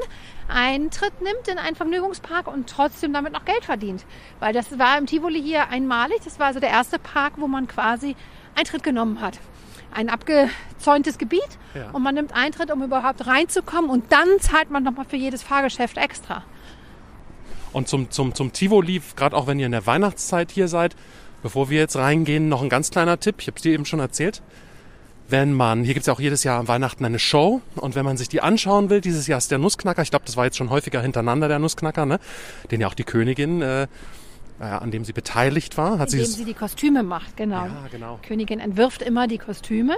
Eintritt nimmt in einen Vergnügungspark und trotzdem damit noch Geld verdient. Weil das war im Tivoli hier einmalig. Das war also der erste Park, wo man quasi Eintritt genommen hat. Ein abgezäuntes Gebiet Ja. und man nimmt Eintritt, um überhaupt reinzukommen und dann zahlt man nochmal für jedes Fahrgeschäft extra. Und zum, zum, zum Tivoli, gerade auch wenn ihr in der Weihnachtszeit hier seid, bevor wir jetzt reingehen, noch ein ganz kleiner Tipp. Ich habe es dir eben schon erzählt. Wenn man, hier gibt es ja auch jedes Jahr an Weihnachten eine Show und wenn man sich die anschauen will, dieses Jahr ist der Nussknacker, ich glaube, das war jetzt schon häufiger hintereinander der Nussknacker, ne? den ja auch die Königin, äh, äh, an dem sie beteiligt war, hat sie Indem es- sie die Kostüme macht, genau. Ja, genau. Die Königin entwirft immer die Kostüme.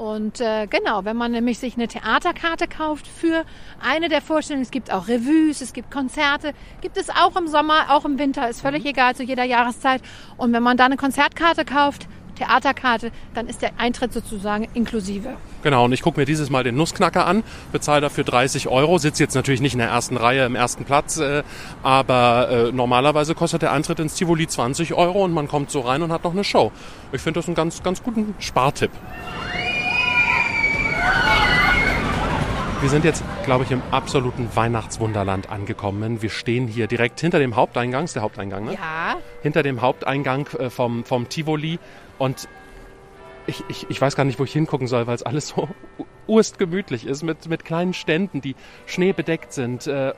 Und äh, genau, wenn man nämlich sich eine Theaterkarte kauft für eine der Vorstellungen, es gibt auch Revues, es gibt Konzerte, gibt es auch im Sommer, auch im Winter, ist völlig egal zu jeder Jahreszeit. Und wenn man da eine Konzertkarte kauft, Theaterkarte, dann ist der Eintritt sozusagen inklusive. Genau, und ich gucke mir dieses Mal den Nussknacker an, bezahle dafür 30 Euro, sitze jetzt natürlich nicht in der ersten Reihe im ersten Platz, äh, aber äh, normalerweise kostet der Eintritt ins Tivoli 20 Euro und man kommt so rein und hat noch eine Show. Ich finde das einen ganz, ganz guten Spartipp. Wir sind jetzt, glaube ich, im absoluten Weihnachtswunderland angekommen. Wir stehen hier direkt hinter dem Haupteingang, ist der Haupteingang, ne? Ja, hinter dem Haupteingang äh, vom, vom Tivoli und ich, ich, ich weiß gar nicht, wo ich hingucken soll, weil es alles so urstgemütlich ist mit, mit kleinen Ständen, die schneebedeckt sind. Äh,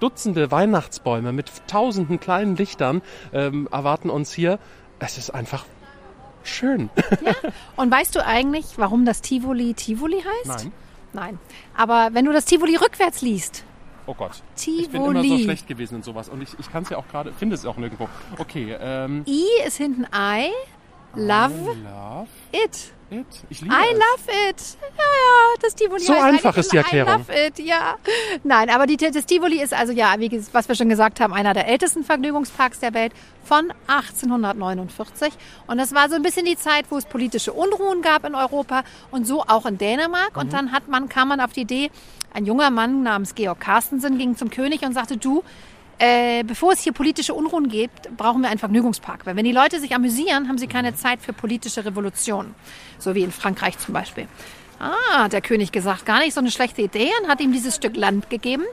Dutzende Weihnachtsbäume mit tausenden kleinen Lichtern ähm, erwarten uns hier. Es ist einfach schön. und weißt du eigentlich, warum das Tivoli Tivoli heißt? Nein. Nein. Aber wenn du das Tivoli rückwärts liest, Oh Gott. Tivoli. Ich bin immer so schlecht gewesen in sowas und ich, ich kann es ja auch gerade, finde es auch nirgendwo. Okay, ähm, I ist hinten I, love Love. it. Ich liebe I es. love it. Ja, ja, das Tivoli So einfach ist die I Erklärung. love it, ja. Nein, aber die, das Tivoli ist also ja, wie, was wir schon gesagt haben, einer der ältesten Vergnügungsparks der Welt von 1849. Und das war so ein bisschen die Zeit, wo es politische Unruhen gab in Europa und so auch in Dänemark. Mhm. Und dann hat man, kam man auf die Idee, ein junger Mann namens Georg Carstensen ging zum König und sagte, du, äh, bevor es hier politische Unruhen gibt, brauchen wir einen Vergnügungspark. Weil wenn die Leute sich amüsieren, haben sie keine Zeit für politische Revolutionen. So wie in Frankreich zum Beispiel. Ah, hat der König gesagt, gar nicht so eine schlechte Idee und hat ihm dieses Stück Land gegeben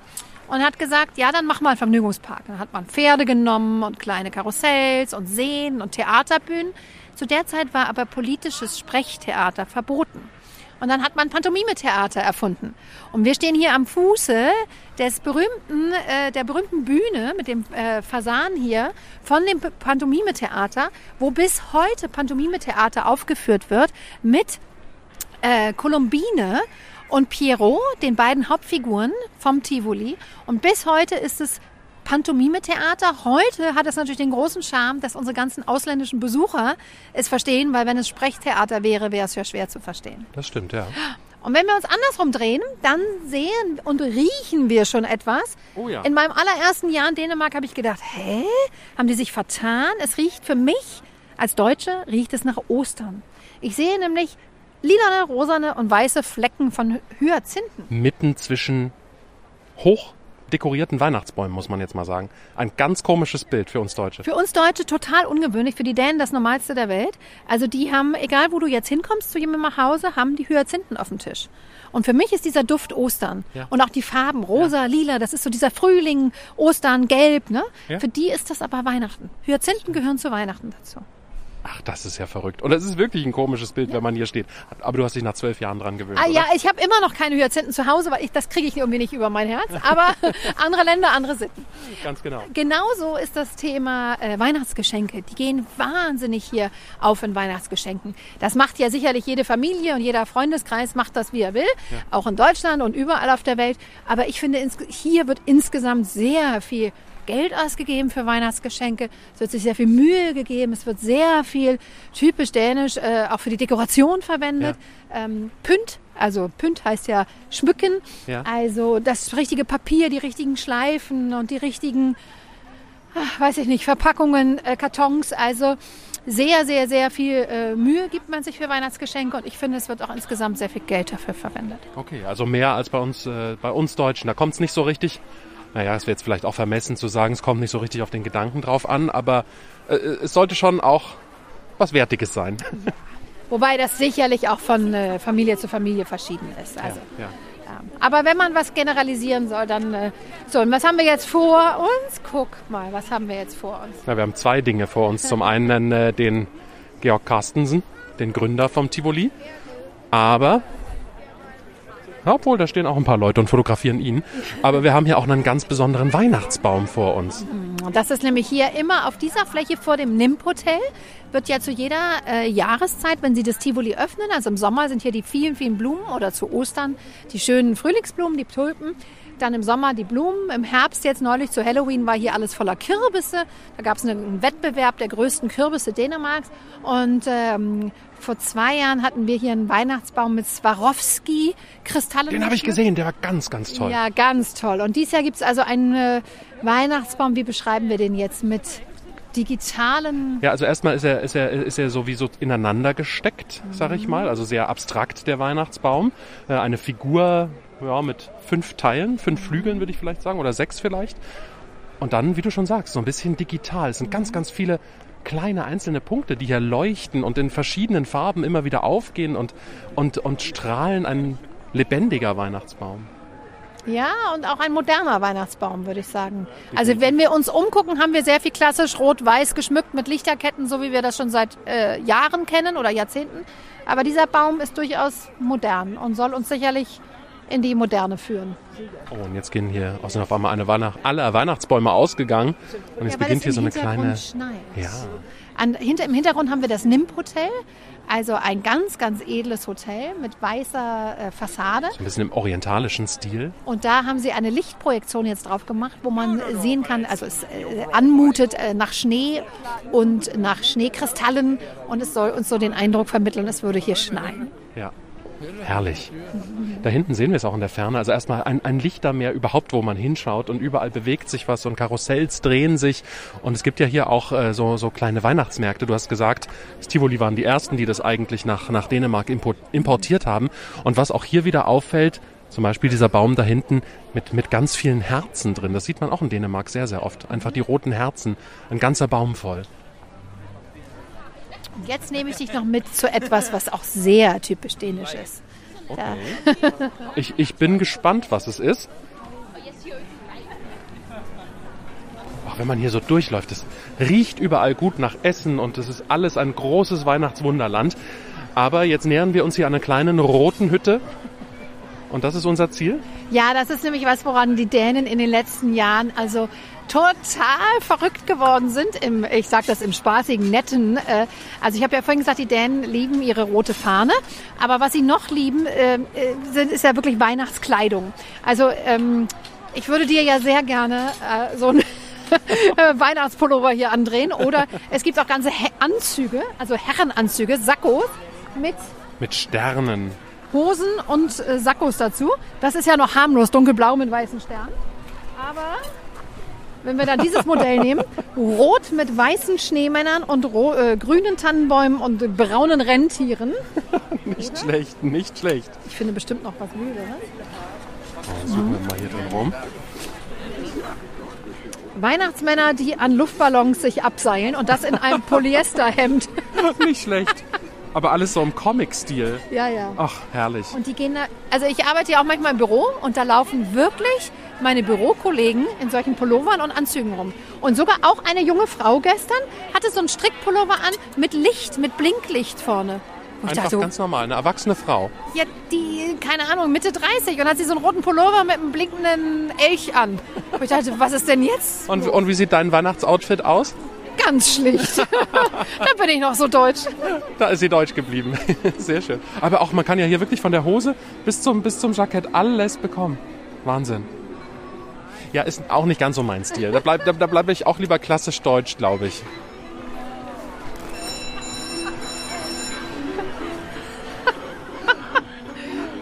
und hat gesagt, ja, dann mach mal einen Vergnügungspark. Dann hat man Pferde genommen und kleine Karussells und Seen und Theaterbühnen. Zu der Zeit war aber politisches Sprechtheater verboten. Und dann hat man Pantomime-Theater erfunden. Und wir stehen hier am Fuße des berühmten, äh, der berühmten Bühne mit dem äh, Fasan hier von dem Pantomime-Theater, wo bis heute Pantomime-Theater aufgeführt wird mit äh, Columbine und Pierrot, den beiden Hauptfiguren vom Tivoli. Und bis heute ist es Pantomime-Theater. Heute hat es natürlich den großen Charme, dass unsere ganzen ausländischen Besucher es verstehen, weil wenn es Sprechtheater wäre, wäre es ja schwer zu verstehen. Das stimmt, ja. Und wenn wir uns andersrum drehen, dann sehen und riechen wir schon etwas. Oh ja. In meinem allerersten Jahr in Dänemark habe ich gedacht, hä? Haben die sich vertan? Es riecht für mich, als Deutsche, riecht es nach Ostern. Ich sehe nämlich lilane, rosane und weiße Flecken von Hyazinthen. Mitten zwischen hoch dekorierten Weihnachtsbäumen, muss man jetzt mal sagen. Ein ganz komisches Bild für uns Deutsche. Für uns Deutsche total ungewöhnlich, für die Dänen das Normalste der Welt. Also die haben, egal wo du jetzt hinkommst zu jemandem nach Hause, haben die Hyazinthen auf dem Tisch. Und für mich ist dieser Duft Ostern. Ja. Und auch die Farben, rosa, lila, das ist so dieser Frühling, Ostern, gelb. Ne? Ja. Für die ist das aber Weihnachten. Hyazinthen gehören zu Weihnachten dazu. Ach, das ist ja verrückt. Und es ist wirklich ein komisches Bild, wenn man hier steht. Aber du hast dich nach zwölf Jahren dran gewöhnt. Ah, oder? ja, ich habe immer noch keine Hyazinthen zu Hause, weil ich, das kriege ich irgendwie nicht über mein Herz. Aber andere Länder, andere Sitten. Ganz genau. Genauso ist das Thema äh, Weihnachtsgeschenke. Die gehen wahnsinnig hier auf in Weihnachtsgeschenken. Das macht ja sicherlich jede Familie und jeder Freundeskreis macht das, wie er will. Auch in Deutschland und überall auf der Welt. Aber ich finde, hier wird insgesamt sehr viel Geld ausgegeben für Weihnachtsgeschenke. Es wird sich sehr viel Mühe gegeben. Es wird sehr viel typisch dänisch äh, auch für die Dekoration verwendet. Ähm, Pynt, also Pynt heißt ja schmücken. Ja. Also das richtige Papier, die richtigen Schleifen und die richtigen ach, weiß ich nicht, Verpackungen, äh, Kartons. Also sehr, sehr, sehr viel äh, Mühe gibt man sich für Weihnachtsgeschenke und ich finde, es wird auch insgesamt sehr viel Geld dafür verwendet. Okay, also mehr als bei uns, äh, bei uns Deutschen. Da kommt es nicht so richtig. Naja, es wäre jetzt vielleicht auch vermessen zu sagen, es kommt nicht so richtig auf den Gedanken drauf an, aber äh, es sollte schon auch was Wertiges sein. Wobei das sicherlich auch von äh, Familie zu Familie verschieden ist. Also, ja. ja. Aber wenn man was generalisieren soll, dann äh, so. Und was haben wir jetzt vor uns? Guck mal, was haben wir jetzt vor uns? Na, wir haben zwei Dinge vor uns. Zum einen äh, den Georg Carstensen, den Gründer vom Tivoli. Aber, ja, obwohl, da stehen auch ein paar Leute und fotografieren ihn. Aber wir haben hier auch einen ganz besonderen Weihnachtsbaum vor uns. Das ist nämlich hier immer auf dieser Fläche vor dem NIMP Hotel, wird ja zu jeder äh, Jahreszeit, wenn sie das Tivoli öffnen, also im Sommer sind hier die vielen, vielen Blumen oder zu Ostern die schönen Frühlingsblumen, die Tulpen. Dann im Sommer die Blumen. Im Herbst jetzt neulich zu Halloween war hier alles voller Kürbisse. Da gab es einen Wettbewerb der größten Kürbisse Dänemarks. Und ähm, vor zwei Jahren hatten wir hier einen Weihnachtsbaum mit Swarovski-Kristallen. Den habe ich gesehen, der war ganz, ganz toll. Ja, ganz toll. Und dieses Jahr gibt es also einen äh, Weihnachtsbaum. Wie beschreiben wir den jetzt? Mit digitalen. Ja, also erstmal ist er, ist er, ist er so wie so ineinander gesteckt, sag ich mal. Also sehr abstrakt, der Weihnachtsbaum. Äh, eine Figur ja, mit fünf Teilen, fünf Flügeln würde ich vielleicht sagen, oder sechs vielleicht. Und dann, wie du schon sagst, so ein bisschen digital. Es sind ganz, ganz viele kleine einzelne Punkte, die hier leuchten und in verschiedenen Farben immer wieder aufgehen und, und, und strahlen. Ein lebendiger Weihnachtsbaum. Ja, und auch ein moderner Weihnachtsbaum, würde ich sagen. Also wenn wir uns umgucken, haben wir sehr viel klassisch rot-weiß geschmückt mit Lichterketten, so wie wir das schon seit äh, Jahren kennen oder Jahrzehnten. Aber dieser Baum ist durchaus modern und soll uns sicherlich in die Moderne führen. Oh, und jetzt gehen hier, sind auf einmal eine Weihnacht, alle Weihnachtsbäume ausgegangen. Und jetzt Ja, beginnt hier so eine kleine. Schneit. Ja. An, hinter, Im Hintergrund haben wir das NIMP Hotel, also ein ganz, ganz edles Hotel mit weißer äh, Fassade. Ein bisschen im orientalischen Stil. Und da haben sie eine Lichtprojektion jetzt drauf gemacht, wo man sehen kann, also es äh, anmutet äh, nach Schnee und nach Schneekristallen und es soll uns so den Eindruck vermitteln, es würde hier schneien. Ja. Herrlich. Da hinten sehen wir es auch in der Ferne. Also erstmal ein, ein Lichtermeer überhaupt, wo man hinschaut und überall bewegt sich was und Karussells drehen sich. Und es gibt ja hier auch äh, so, so kleine Weihnachtsmärkte. Du hast gesagt, das Tivoli waren die ersten, die das eigentlich nach, nach Dänemark import, importiert haben. Und was auch hier wieder auffällt, zum Beispiel dieser Baum da hinten mit, mit ganz vielen Herzen drin. Das sieht man auch in Dänemark sehr, sehr oft. Einfach die roten Herzen. Ein ganzer Baum voll. Und jetzt nehme ich dich noch mit zu etwas, was auch sehr typisch dänisch ist. Da, Ich, ich bin gespannt, was es ist. Ach, wenn man hier so durchläuft, es riecht überall gut nach Essen und es ist alles ein großes Weihnachtswunderland. Aber jetzt nähern wir uns hier an einer kleinen roten Hütte. Und das ist unser Ziel. Ja, das ist nämlich was, woran die Dänen in den letzten Jahren also total verrückt geworden sind. Im, ich sage das im spaßigen, netten. Äh, also ich habe ja vorhin gesagt, die Dänen lieben ihre rote Fahne. Aber was sie noch lieben, äh, äh, sind, ist ja wirklich Weihnachtskleidung. Also ähm, ich würde dir ja sehr gerne äh, so ein Weihnachtspullover hier andrehen. Oder es gibt auch ganze He Anzüge, also Herrenanzüge, Sakkos mit Mit Sternen. Hosen und äh, Sakkos dazu. Das ist ja noch harmlos, dunkelblau mit weißen Sternen. Aber wenn wir dann dieses Modell nehmen, rot mit weißen Schneemännern und äh, grünen Tannenbäumen und braunen Rentieren. Nicht schlecht, nicht schlecht. Ich finde bestimmt noch was Wildes. Ne? Suchen wir mal hier drin rum. Weihnachtsmänner, die an Luftballons sich abseilen und das in einem Polyesterhemd. Nicht schlecht. Aber alles so im Comic-Stil. ja, ja. Ach, herrlich. Und die gehen da, also ich arbeite ja auch manchmal im Büro und da laufen wirklich meine Bürokollegen in solchen Pullovern und Anzügen rum. Und sogar auch eine junge Frau gestern hatte so einen Strickpullover an mit Licht, mit Blinklicht vorne. Und Einfach dachte ganz normal, eine erwachsene Frau. ja, die, keine Ahnung, Mitte 30 und hat sie so einen roten Pullover mit einem blinkenden Elch an. Und ich dachte, was ist denn jetzt? Und, und wie sieht dein Weihnachtsoutfit aus? Ganz schlicht. da bin ich noch so deutsch. Da ist sie deutsch geblieben. Sehr schön. Aber auch, man kann ja hier wirklich von der Hose bis zum, bis zum Jackett alles bekommen. Wahnsinn. Ja, ist auch nicht ganz so mein Stil. Da bleibe da, bleib ich auch lieber klassisch deutsch, glaube ich.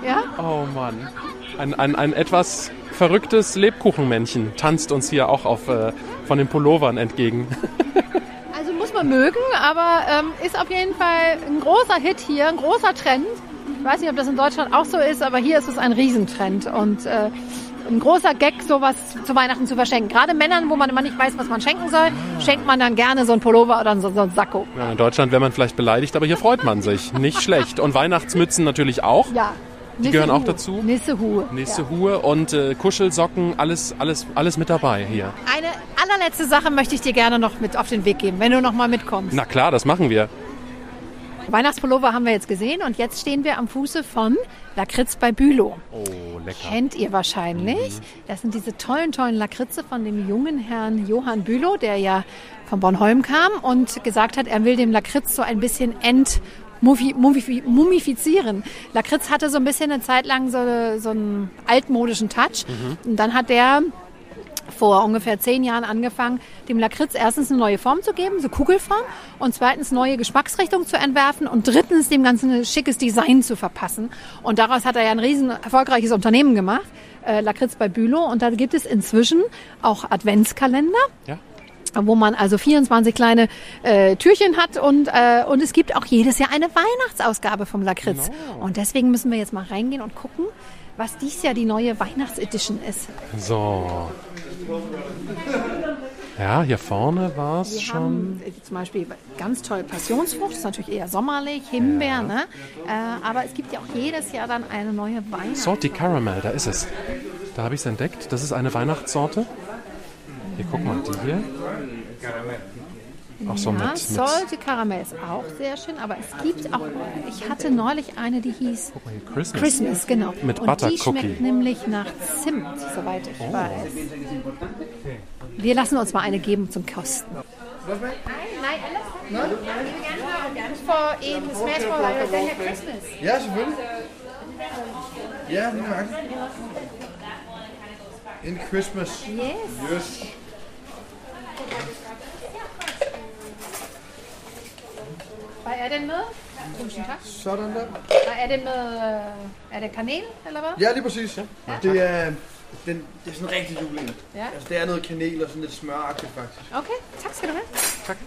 Ja? Oh Mann. Ein, ein, ein etwas verrücktes Lebkuchenmännchen tanzt uns hier auch auf, äh, von den Pullovern entgegen. Also muss man mögen, aber ähm, ist auf jeden Fall ein großer Hit hier, ein großer Trend. Ich weiß nicht, ob das in Deutschland auch so ist, aber hier ist es ein Riesentrend und äh, ein großer Gag, sowas zu Weihnachten zu verschenken. Gerade Männern, wo man immer nicht weiß, was man schenken soll, schenkt man dann gerne so ein Pullover oder so, so ein Sakko. Ja, in Deutschland wäre man vielleicht beleidigt, aber hier freut man sich. Nicht schlecht. Und Weihnachtsmützen natürlich auch. Ja. Die gehören auch dazu? Nissehu. Nächste Hue und äh, Kuschelsocken, alles, alles, alles mit dabei hier. Eine allerletzte Sache möchte ich dir gerne noch mit auf den Weg geben, wenn du noch mal mitkommst. Na klar, das machen wir. Weihnachtspullover haben wir jetzt gesehen und jetzt stehen wir am Fuße von Lakritz bei Bülow. Oh, lecker. Kennt ihr wahrscheinlich. Das sind diese tollen, tollen Lakritze von dem jungen Herrn Johann Bülow, der ja von Bornholm kam und gesagt hat, er will dem Lakritz so ein bisschen ent mumifizieren. Lakritz hatte so ein bisschen eine Zeit lang so, so einen altmodischen Touch. Und dann hat der vor ungefähr zehn Jahren angefangen, dem Lakritz erstens eine neue Form zu geben, so Kugelform, und zweitens neue Geschmacksrichtungen zu entwerfen und drittens dem Ganzen ein schickes Design zu verpassen. Und daraus hat er ja ein riesen erfolgreiches Unternehmen gemacht, äh, Lakritz bei Bülow. Und da gibt es inzwischen auch Adventskalender Ja? wo man also 24 kleine äh, Türchen hat und, äh, und es gibt auch jedes Jahr eine Weihnachtsausgabe vom Lakritz. Und deswegen müssen wir jetzt mal reingehen und gucken, was dies Jahr die neue Weihnachtsedition ist. So. Ja, hier vorne war es schon. haben äh, zum Beispiel ganz toll Passionsfrucht, das ist natürlich eher sommerlich, Himbeer, ne? Äh, aber es gibt ja auch jedes Jahr dann eine neue Weihnachts... Salty Caramel, da ist es. Da habe ich es entdeckt. Das ist eine Weihnachtssorte. Hier, guck mal, die hier. Auch so ja, mit, mit Salty Karamell ist auch sehr schön, aber es gibt auch, ich hatte neulich eine, die hieß Christmas. Christmas, genau. Mit Und Butter die Cookie. schmeckt nämlich nach Zimt, soweit ich weiß. Wir lassen uns mal eine geben zum Kosten. Nein, alles. For in smash for like Christmas. Ja, selvfølgelig. Ja, lige nøjagtigt. In Christmas. Yes. Yes. Hvad er den med? Tusind tak. Sådan der. Og er det med, er det kanel, eller hvad? Ja, lige præcis. Det er, den, det er sådan rigtig julen. Ja. Altså, det er noget kanel og sådan lidt smøragtigt faktisk. Okay, tak skal du have.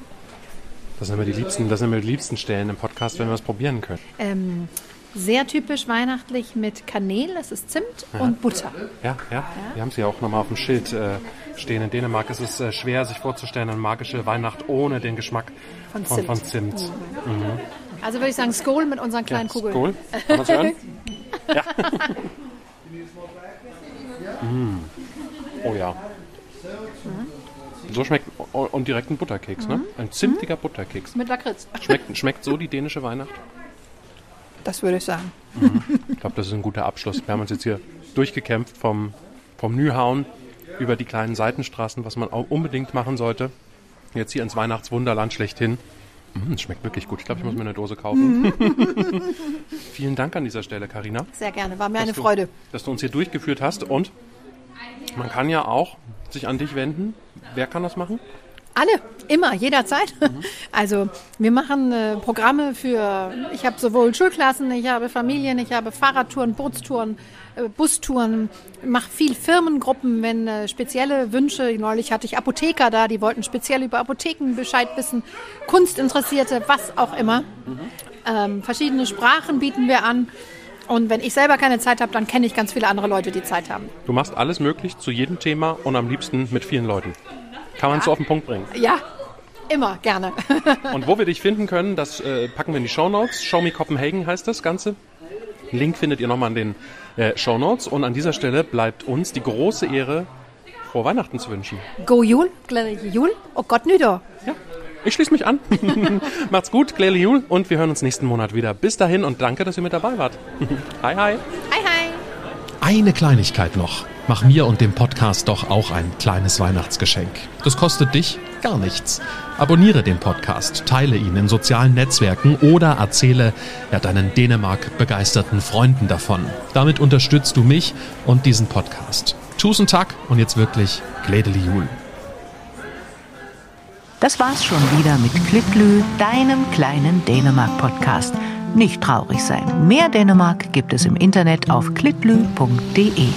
Das sind immer die liebsten, das sind immer die liebsten Stellen im Podcast, wenn wir es probieren können. Ähm, sehr typisch weihnachtlich mit Kanel, das ist Zimt und Butter. Ja, ja. Wir haben es ja auch nochmal auf dem Schild äh, stehen. In Dänemark ist es äh, schwer, sich vorzustellen, eine magische Weihnacht ohne den Geschmack Von von, Zimt. von Zimt. Also würde ich sagen, Skål mit unseren kleinen Kugeln. Skål. Kann man's hören? ja. mm. Oh ja. So schmeckt und direkt ein Butterkeks, ne? Ein zimtiger Butterkeks. Mit Lakritz. Schmeckt, schmeckt so die dänische Weihnacht? Das würde ich sagen. Ich glaube, das ist ein guter Abschluss. Wir haben uns jetzt hier durchgekämpft vom, vom Nyhauen über die kleinen Seitenstraßen, was man auch unbedingt machen sollte. Jetzt hier ins Weihnachtswunderland schlechthin. Mm, es schmeckt wirklich gut. Ich glaube, ich muss mir eine Dose kaufen. Vielen Dank an dieser Stelle, Karina, Sehr gerne, war mir eine du- Freude. dass du uns hier durchgeführt hast. Und man kann ja auch sich an dich wenden. Wer kann das machen? Alle, immer, jederzeit. Also wir machen äh, Programme für, ich habe sowohl Schulklassen, ich habe Familien, ich habe Fahrradtouren, Bootstouren, äh, Bustouren, mache viel Firmengruppen, wenn äh, spezielle Wünsche, neulich hatte ich Apotheker da, die wollten speziell über Apotheken Bescheid wissen, Kunstinteressierte, was auch immer. Ähm, verschiedene Sprachen bieten wir an. Und wenn ich selber keine Zeit habe, dann kenne ich ganz viele andere Leute, die Zeit haben. Du machst alles möglich zu jedem Thema und am liebsten mit vielen Leuten. Kann man so auf den Punkt bringen. Ja, immer, gerne. Und wo wir dich finden können, das äh, packen wir in die Show Notes. Show Me Copenhagen heißt das Ganze. Link findet ihr nochmal in den äh, Show Notes. Und an dieser Stelle bleibt uns die große Ehre, frohe Weihnachten zu wünschen. God jul, glædelig jul og godt nytår. Ja, ich schließe mich an. Macht's gut, Claire Jul, und wir hören uns nächsten Monat wieder. Bis dahin und danke, dass ihr mit dabei wart. hi, hi. Hej hej. Eine Kleinigkeit noch. Mach mir und dem Podcast doch auch ein kleines Weihnachtsgeschenk. Das kostet dich gar nichts. Abonniere den Podcast, teile ihn in sozialen Netzwerken oder erzähle ja deinen Dänemark begeisterten Freunden davon. Damit unterstützt du mich und diesen Podcast. Tusen Tag und jetzt wirklich Glädeli Jul. Das war's schon wieder mit Klitlü, deinem kleinen Dänemark-Podcast. Nicht traurig sein. Mehr Dänemark gibt es im Internet auf klitlü.de.